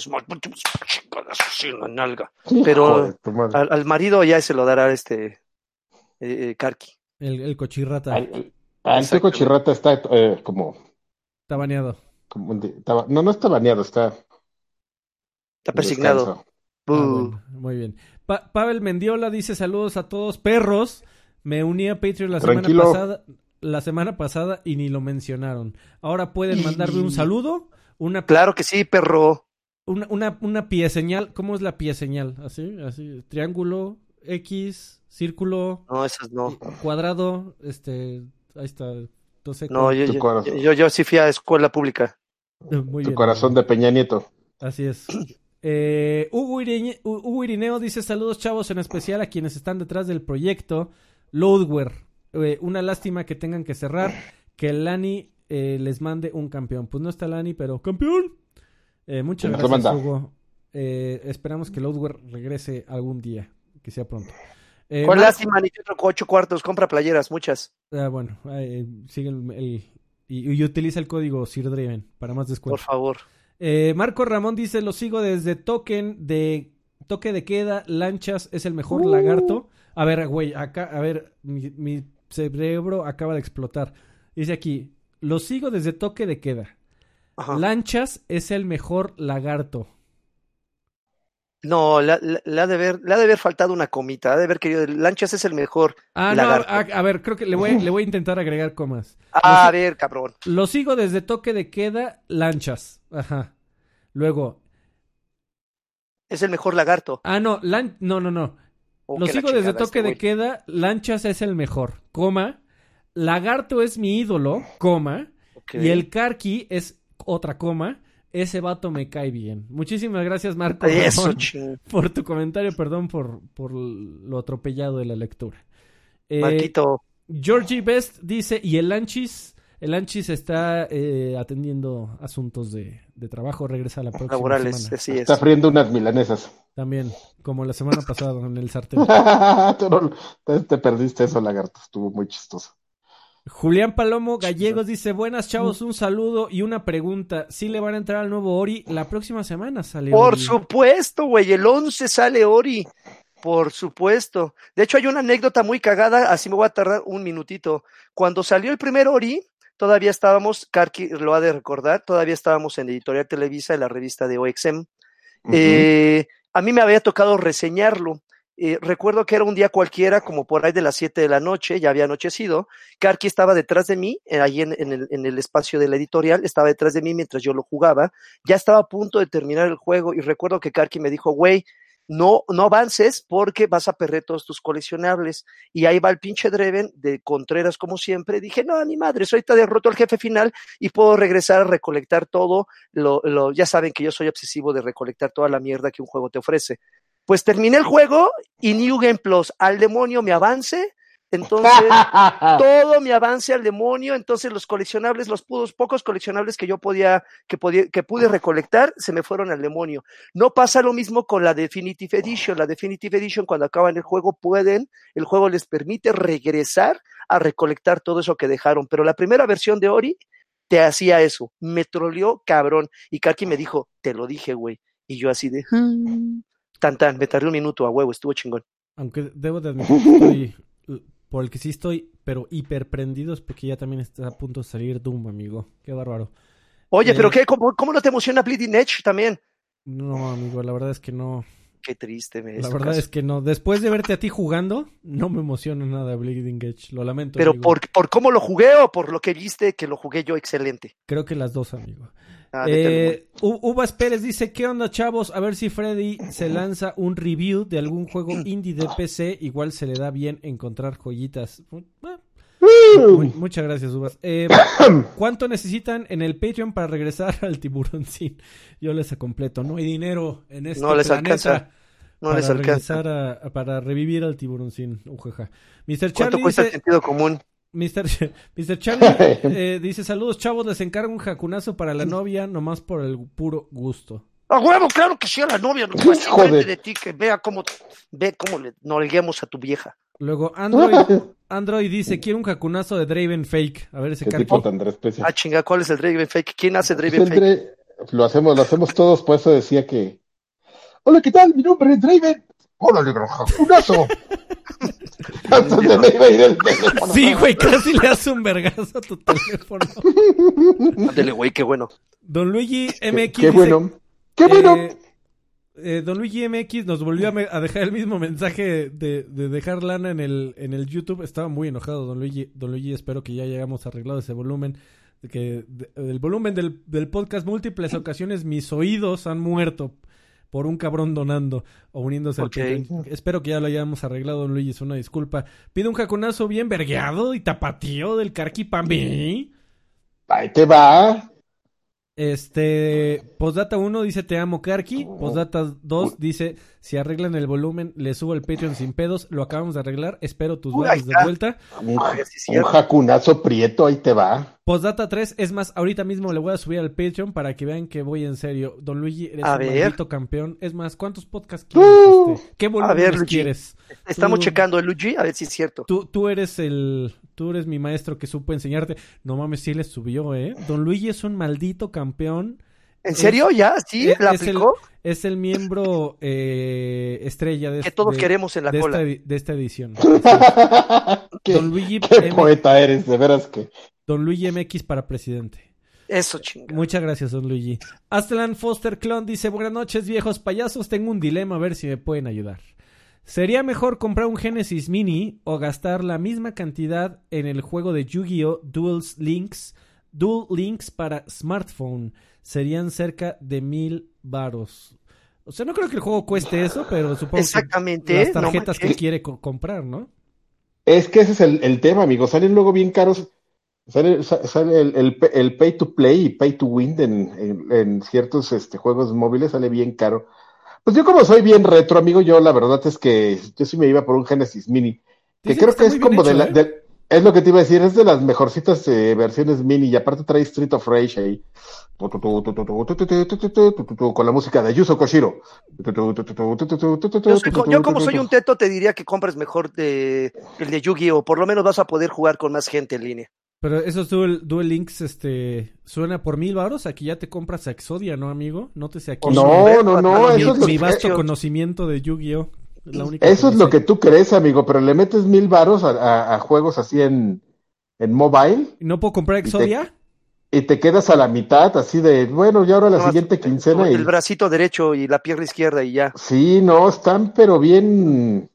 nalga. Pero al, al, marido ya se lo dará este eh, eh, Karki. El, el Cochirrata. Al, al tío Cochirrata está eh, como... Está baneado. No, no está baneado, está... Está persignado. Ah, bueno, muy bien. Pa Pavel Mendiola dice saludos a todos perros. Me uní a Patreon la Tranquilo. semana pasada la semana pasada y ni lo mencionaron. Ahora pueden mandarme un saludo, una Claro que sí, perro. Una, una, una pie señal, ¿cómo es la pie señal? Así, así, triángulo, X, círculo, No, esas no. cuadrado, este, ahí está. Entonces, No, yo, yo, yo, yo sí fui a escuela pública. muy Tu bien. corazón de Peña Nieto. Así es. Eh, Hugo, Irine- Hu- Hugo Irineo dice saludos chavos, en especial a quienes están detrás del proyecto Loadware. Eh, una lástima que tengan que cerrar, que Lani eh, les mande un campeón. Pues no está Lani, pero ¡campeón! Eh, muchas gracias, manda. Hugo. Eh, esperamos que Loadware regrese algún día, que sea pronto. Eh, Con lástima, ni otro ocho cuartos, compra playeras, muchas. Ah, bueno, eh, sigue el, el- y, y utiliza el código SirDriven para más Por descuento. favor. Eh, Marco Ramón dice, lo sigo desde token de toque de queda, lanchas es el mejor lagarto. A ver, güey, acá, a ver, mi, mi cerebro acaba de explotar. Dice aquí, lo sigo desde toque de queda. Ajá. Lanchas es el mejor lagarto. No, le la, la ha de haber, le ha de haber faltado una comita, ha de haber querido. Lanchas es el mejor. Ah, Lagarto. no, a, a ver, creo que le voy, le voy a intentar agregar comas. Ah, a ver, cabrón. lo sigo desde toque de queda, lanchas. Ajá. Luego, Es el mejor lagarto. ah, no, lan- no, no, no. Oh, Lo la sigo desde toque este de güey. queda, Lanchas es el mejor, coma, Lagarto es mi ídolo, coma, y el Karki es otra coma, ese vato me cae bien. Muchísimas gracias, Marco, Eso, por tu comentario, perdón por, por lo atropellado de la lectura. Eh, Marquito. Georgie Best dice, y el Lanchis, el Lanchis está eh, atendiendo asuntos de, de trabajo, regresa la próxima Laborales, semana. así es. Está friendo unas milanesas. También, como la semana pasada en el sartén. Te, te perdiste eso, lagarto. Estuvo muy chistoso. Julián Palomo Gallegos dice, buenas chavos, un saludo y una pregunta. ¿Sí le van a entrar al nuevo Ori? La próxima semana sale Por Ori. supuesto, güey. El 11 sale Ori. Por supuesto. De hecho, hay una anécdota muy cagada, así me voy a tardar un minutito. Cuando salió el primer Ori, todavía estábamos, Karki lo ha de recordar, todavía estábamos en Editorial Televisa, en la revista de OXM. Eh, a mí me había tocado reseñarlo. Eh, recuerdo que era un día cualquiera, como por ahí de las 7 de la noche, ya había anochecido. Karki estaba detrás de mí, eh, ahí en, el, en el espacio de la editorial, estaba detrás de mí mientras yo lo jugaba. Ya estaba a punto de terminar el juego y recuerdo que Karki me dijo, güey, no, no avances porque vas a perder todos tus coleccionables. Y ahí va el pinche Dreven de Contreras como siempre. Dije, no, ni madre, ahorita derroto al jefe final y puedo regresar a recolectar todo. Lo, lo, ya saben que yo soy obsesivo de recolectar toda la mierda que un juego te ofrece. Pues terminé el juego y New Game Plus, al demonio me avance. Entonces, todo mi avance al demonio, entonces los coleccionables, los pudos, pocos coleccionables que yo podía, que podía, que pude recolectar, se me fueron al demonio. No pasa lo mismo con la Definitive Edition. La Definitive Edition, cuando acaban el juego, pueden, el juego les permite regresar a recolectar todo eso que dejaron. Pero la primera versión de Ori te hacía eso. Me troleó cabrón. Y Karki me dijo, te lo dije, güey. Y yo así de, "Hmm". Tan tan, me tardé un minuto a huevo, estuvo chingón. Aunque debo de admitir que estoy, por el que sí estoy, pero hiper prendido es porque ya también está a punto de salir Doom, amigo. Qué bárbaro. Oye, Eh, pero qué, ¿Cómo, ¿cómo no te emociona Bleeding Edge también? No, amigo, la verdad es que no. Qué triste me La verdad es que no. Después de verte a ti jugando, no me emociona nada Bleeding Edge. Lo lamento. Pero amigo. por, por cómo lo jugué o por lo que viste que lo jugué yo excelente. Creo que las dos, amigo. Ah, Eh, Uvas Pérez dice, ¿qué onda chavos? A ver si Freddy se lanza un review de algún juego indie de PC. Igual se le da bien encontrar joyitas. Mu- mu- muchas gracias, Uvas. Eh, ¿Cuánto necesitan en el Patreon para regresar al tiburoncín? Yo les completo. No hay dinero en este No les planeta alcanza. No para les alcanza. regresar a, a- para revivir al tiburoncín. Ujaja. Mr. ¿Cuánto cuesta el dice... sentido común? Mr. Ch- Mr. Charlie eh, dice, saludos chavos, les encargo un jacunazo para la novia, nomás por el puro gusto. A huevo, claro que sí a la novia. No Hijo de- de ti que vea cómo, ve cómo le nolguemos a tu vieja. Luego, Android, Android dice, quiero un jacunazo de Draven Fake. A ver ese ¿Qué cargo. tipo tan especial? Ah, chinga, ¿cuál es el Draven Fake? ¿Quién hace Pues Draven Fake? Dra- Lo hacemos, lo hacemos todos, por eso decía que. Hola, ¿qué tal? Mi nombre es Draven. Hola, negro jacunazo. Sí, güey, casi le hace un vergazo a tu teléfono. Ándele, güey, qué bueno. Don Luigi MX Qué dice, bueno. Qué bueno. eh, eh, Don Luigi MX nos volvió a, dejar el mismo mensaje de, de dejar lana en el, en el YouTube. Estaba muy enojado, Don Luigi. Don Luigi, espero que ya hayamos arreglado ese volumen. Que de- el volumen del, del podcast múltiples ocasiones mis oídos han muerto por un cabrón donando o uniéndose al Patreon. Espero que ya lo hayamos arreglado, Don Luigi. Es una disculpa. Pido un jaconazo bien vergueado y tapatío del Carqui mí. Ahí te va. Este, Postdata 1 dice te amo Karki, Postdata 2 dice si arreglan el volumen le subo el Patreon sin pedos, lo acabamos de arreglar, espero tus ahí de vuelta. Un, A ver un jacunazo prieto, ahí te va. Postdata 3, es más, ahorita mismo le voy a subir al Patreon para que vean que voy en serio. Don Luigi, eres A un ver. maldito campeón. Es más, ¿cuántos podcasts quieres? Uh, este? ¿Qué volumen ver, Luigi. quieres? Estamos Tú- checando el Luigi, a ver si es cierto. Tú, tú eres el, tú eres mi maestro que supo enseñarte. No mames, sí le subió, eh. Don Luigi es un maldito campeón. ¿En serio? ¿Ya? ¿Sí? es- ¿La es el- aplicó? Es el miembro eh, estrella de, Que todos de- queremos en la de cola. esta, de esta edición. qué, Don Luigi, qué M- poeta eres, de veras que. Don Luigi MX para presidente. Eso, chinga. Muchas gracias, Don Luigi. Astelan Foster Clon dice, buenas noches, viejos payasos. Tengo un dilema, a ver si me pueden ayudar. ¿Sería mejor comprar un Genesis Mini o gastar la misma cantidad en el juego de Yu-Gi-Oh! Dual Links, Dual Links para smartphone? Serían cerca de mil varos. O sea, no creo que el juego cueste eso, pero supongo Exactamente, que las no tarjetas que quiere co- comprar, ¿no? Es que ese es el, el tema, amigo. Salen luego bien caros. Sale, sa- sale el, el, pa- el pay to play y pay to win en, en- en ciertos este, juegos móviles, sale bien caro. Pues yo como soy bien retro, amigo, yo la verdad es que yo sí me iba por un Genesis Mini, que creo que, es como de la... es lo que te iba a decir, es de las mejorcitas versiones mini y aparte trae Street of Rage ahí. Con la música de Yuzo Koshiro. Yo, como soy un teto te diría que compres mejor de, el de Yugi o por lo menos vas a poder jugar con más gente en línea. Pero esos Duel, Duel Links, este, suena por mil varos. Aquí ya te compras a Exodia, ¿no, amigo? Nótese aquí. No, no, no, mi, eso es lo mi que- vasto conocimiento de Yu-Gi-Oh! Eso es lo que tú crees, amigo, pero le metes mil varos a, a- a juegos así en, en mobile ¿No puedo comprar Exodia? y te quedas a la mitad así de, bueno, ya ahora la No, siguiente quincena y... El bracito derecho y la pierna izquierda y ya. Sí, no, están pero bien,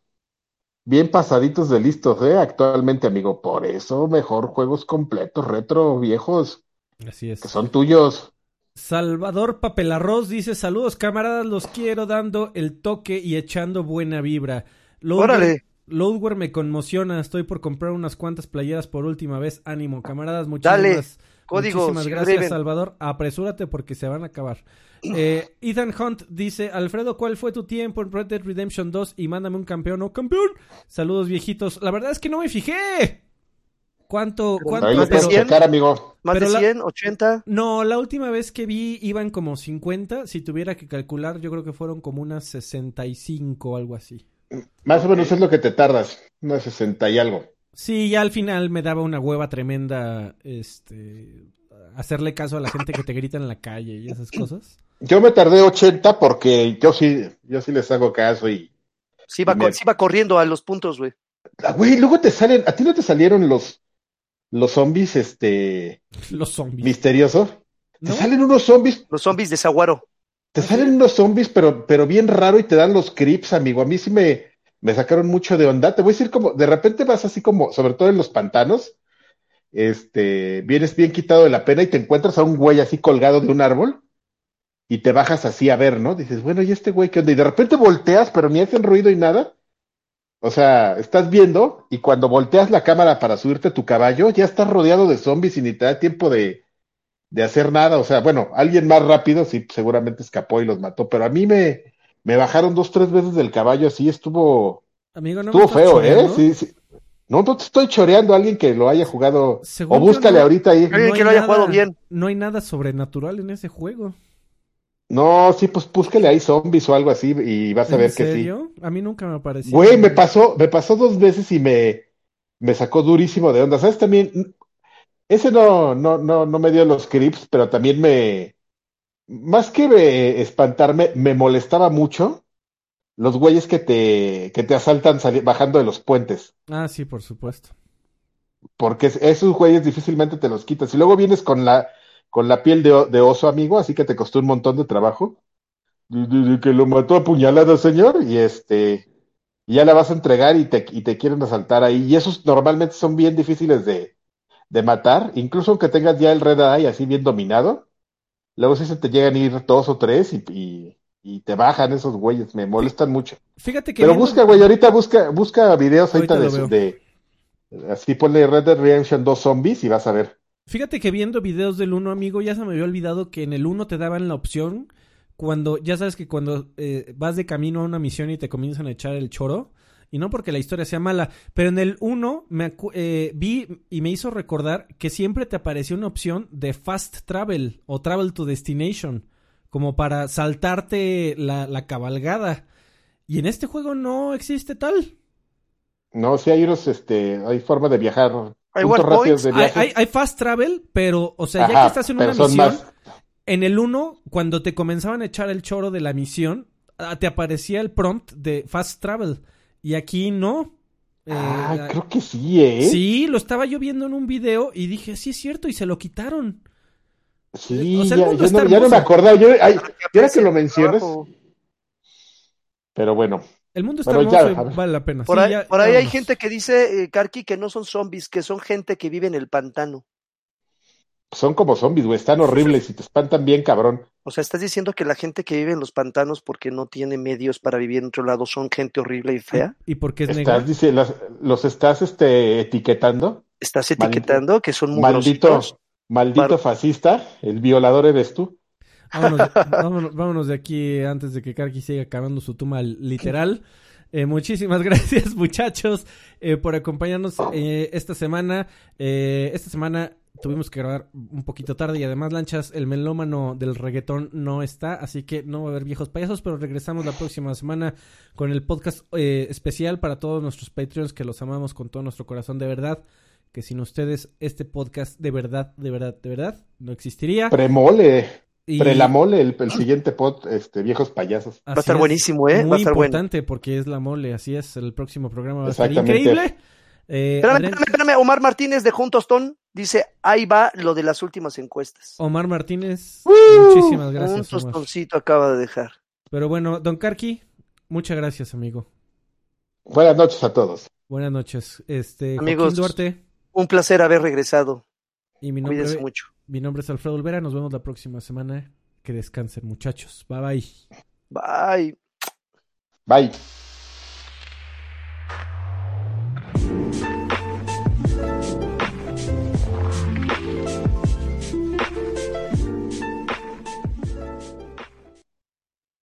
bien pasaditos de listos, ¿eh? Actualmente, amigo. Por eso mejor juegos completos, retro, viejos, Así es. que son tuyos. Salvador Papelarroz dice, saludos camaradas, los quiero dando el toque y echando buena vibra. Loadware, Órale. Loadware me conmociona, estoy por comprar unas cuantas playeras por última vez. Ánimo, camaradas, muchísimas, Dale. Código, muchísimas si gracias, deben. Salvador. Apresúrate porque se van a acabar. Eh, Ethan Hunt dice, Alfredo, ¿cuál fue tu tiempo en Red Dead Redemption 2? Y mándame un campeón o campeón. Saludos viejitos. La verdad es que no me fijé. ¿Cuánto? Pero cuánto Ahí lo ¿Más de puedes cien? checar, amigo. Más Pero de la- 100, 80. No, la última vez que vi iban como 50. Si tuviera que calcular, yo creo que fueron como unas 65 o algo así. Más o menos es lo que te tardas, unos 60 y algo. Sí, ya al final me daba una hueva tremenda este hacerle caso a la gente que te grita en la calle y esas cosas. Yo me tardé 80 porque yo sí, yo sí les hago caso y... Sí va, Me- co- sí va corriendo a los puntos, güey. Ah, Güey, luego te salen, ¿a ti no te salieron los, los zombies, este, Los zombies. misteriosos? ¿No? Te salen unos zombies Los zombies de Saguaro. Te salen unos zombies, pero, pero bien raro y te dan los creeps, amigo. A mí sí me, me sacaron mucho de onda. Te voy a decir como, de repente vas así como, sobre todo en los pantanos, este, vienes bien quitado de la pena y te encuentras a un güey así colgado de un árbol y te bajas así a ver, ¿no? Dices, bueno, ¿y este güey qué onda? Y de repente volteas, pero ni hacen ruido y nada. O sea, estás viendo y cuando volteas la cámara para subirte a tu caballo, ya estás rodeado de zombies y ni te da tiempo de, de hacer nada. O sea, bueno, alguien más rápido sí seguramente escapó y los mató, pero a mí me, me bajaron dos, tres veces del caballo así, estuvo, Amigo, no me estuvo feo, ¿eh? Sí, sí. No, no te estoy choreando a alguien que lo haya jugado. Según o búscale no. ahorita ahí. Alguien hay que lo haya jugado bien. No hay nada sobrenatural en ese juego. No, sí, pues búscale ahí zombies o algo así y vas a ¿En ver que sí. serio? A mí nunca me apareció. Güey, me pasó, me pasó dos veces y me, me sacó durísimo de onda. ¿Sabes? También, ese no, no, no, no me dio los creeps, pero también me, más que espantarme, me molestaba mucho los güeyes que te, que te asaltan bajando de los puentes. Ah, sí, por supuesto. Porque esos güeyes difícilmente te los quitas. Y luego vienes con la, con la piel de, de oso, amigo, así que te costó un montón de trabajo. Que lo mató a puñalada, señor, y este, y ya la vas a entregar y te, y te quieren asaltar ahí. Y esos normalmente son bien difíciles de, de matar, incluso aunque tengas ya el Red Eye así bien dominado. Luego sí se te llegan a ir dos o tres y, y, te bajan esos güeyes, me molestan mucho. Fíjate que. Pero busca, güey, ahorita busca, busca videos ahorita, de, de, Así ponle Red Dead Redemption 2 Zombies y vas a ver. Fíjate que viendo videos del 1, amigo, ya se me había olvidado que en el 1 te daban la opción cuando, ya sabes que cuando eh, vas de camino a una misión y te comienzan a echar el choro, y no porque la historia sea mala, pero en el 1 me eh, vi y me hizo recordar que siempre te apareció una opción de fast travel o travel to destination, como para saltarte la, la cabalgada. Y en este juego no existe tal. No, sí hay unos, este, hay forma de viajar. Hay, de hay, hay, fast travel, pero, o sea, ya que estás en una misión, en el 1, cuando te comenzaban a echar el choro de la misión, ah, te aparecía el prompt de Fast Travel. Y aquí no. Eh, ah, creo que sí, ¿eh? Sí, lo estaba yo viendo en un video y dije, sí es cierto, y se lo quitaron. Sí, ya, no, me acordaba. Yo, ay, que lo mencionas. Pero bueno. El mundo está hermoso vale la pena. Por, ahí, por ahí hay gente que dice, eh, Karki, que no son zombies, que son gente que vive en el pantano son como zombies, güey, están horribles y te espantan bien, cabrón. O sea, estás diciendo que la gente que vive en los pantanos porque no tiene medios para vivir en otro lado son gente horrible y fea. ¿Y por qué es estás, dice, ¿Los estás este, etiquetando? ¿Estás etiquetando que son muy Maldito, maldito fascista, el violador eres tú. Vámonos, de aquí antes de que Karki siga acabando su tumba literal. Eh, muchísimas gracias, muchachos, eh, por acompañarnos eh, esta semana. esta semana tuvimos que grabar un poquito tarde y además Lanchas, el melómano del reggaetón no está, así que no va a haber viejos payasos, pero regresamos la próxima semana con el podcast eh, especial para todos nuestros Patreons que los amamos con todo nuestro corazón de verdad, que sin ustedes este podcast de verdad, de verdad, de verdad no existiría. Premole. Prelamole, el, el siguiente pod, este, viejos payasos. va a estar buenísimo, ¿eh? Muy va a estar importante porque es la mole, así es, el próximo programa va a estar increíble. Eh, espérame, espérame, Omar Martínez de Juntos Ton dice, ahí va lo de las últimas encuestas. Omar Martínez, muchísimas gracias. Un tostoncito acaba de dejar. Pero bueno, Don Carqui, muchas gracias, amigo. Buenas noches a todos. Buenas noches. Este, Amigos, Duarte. Un placer haber regresado. Y mi nombre, Cuídense mucho. Mi nombre es Alfredo Olvera. Nos vemos la próxima semana. Que descansen, muchachos. Bye bye. Bye. Bye.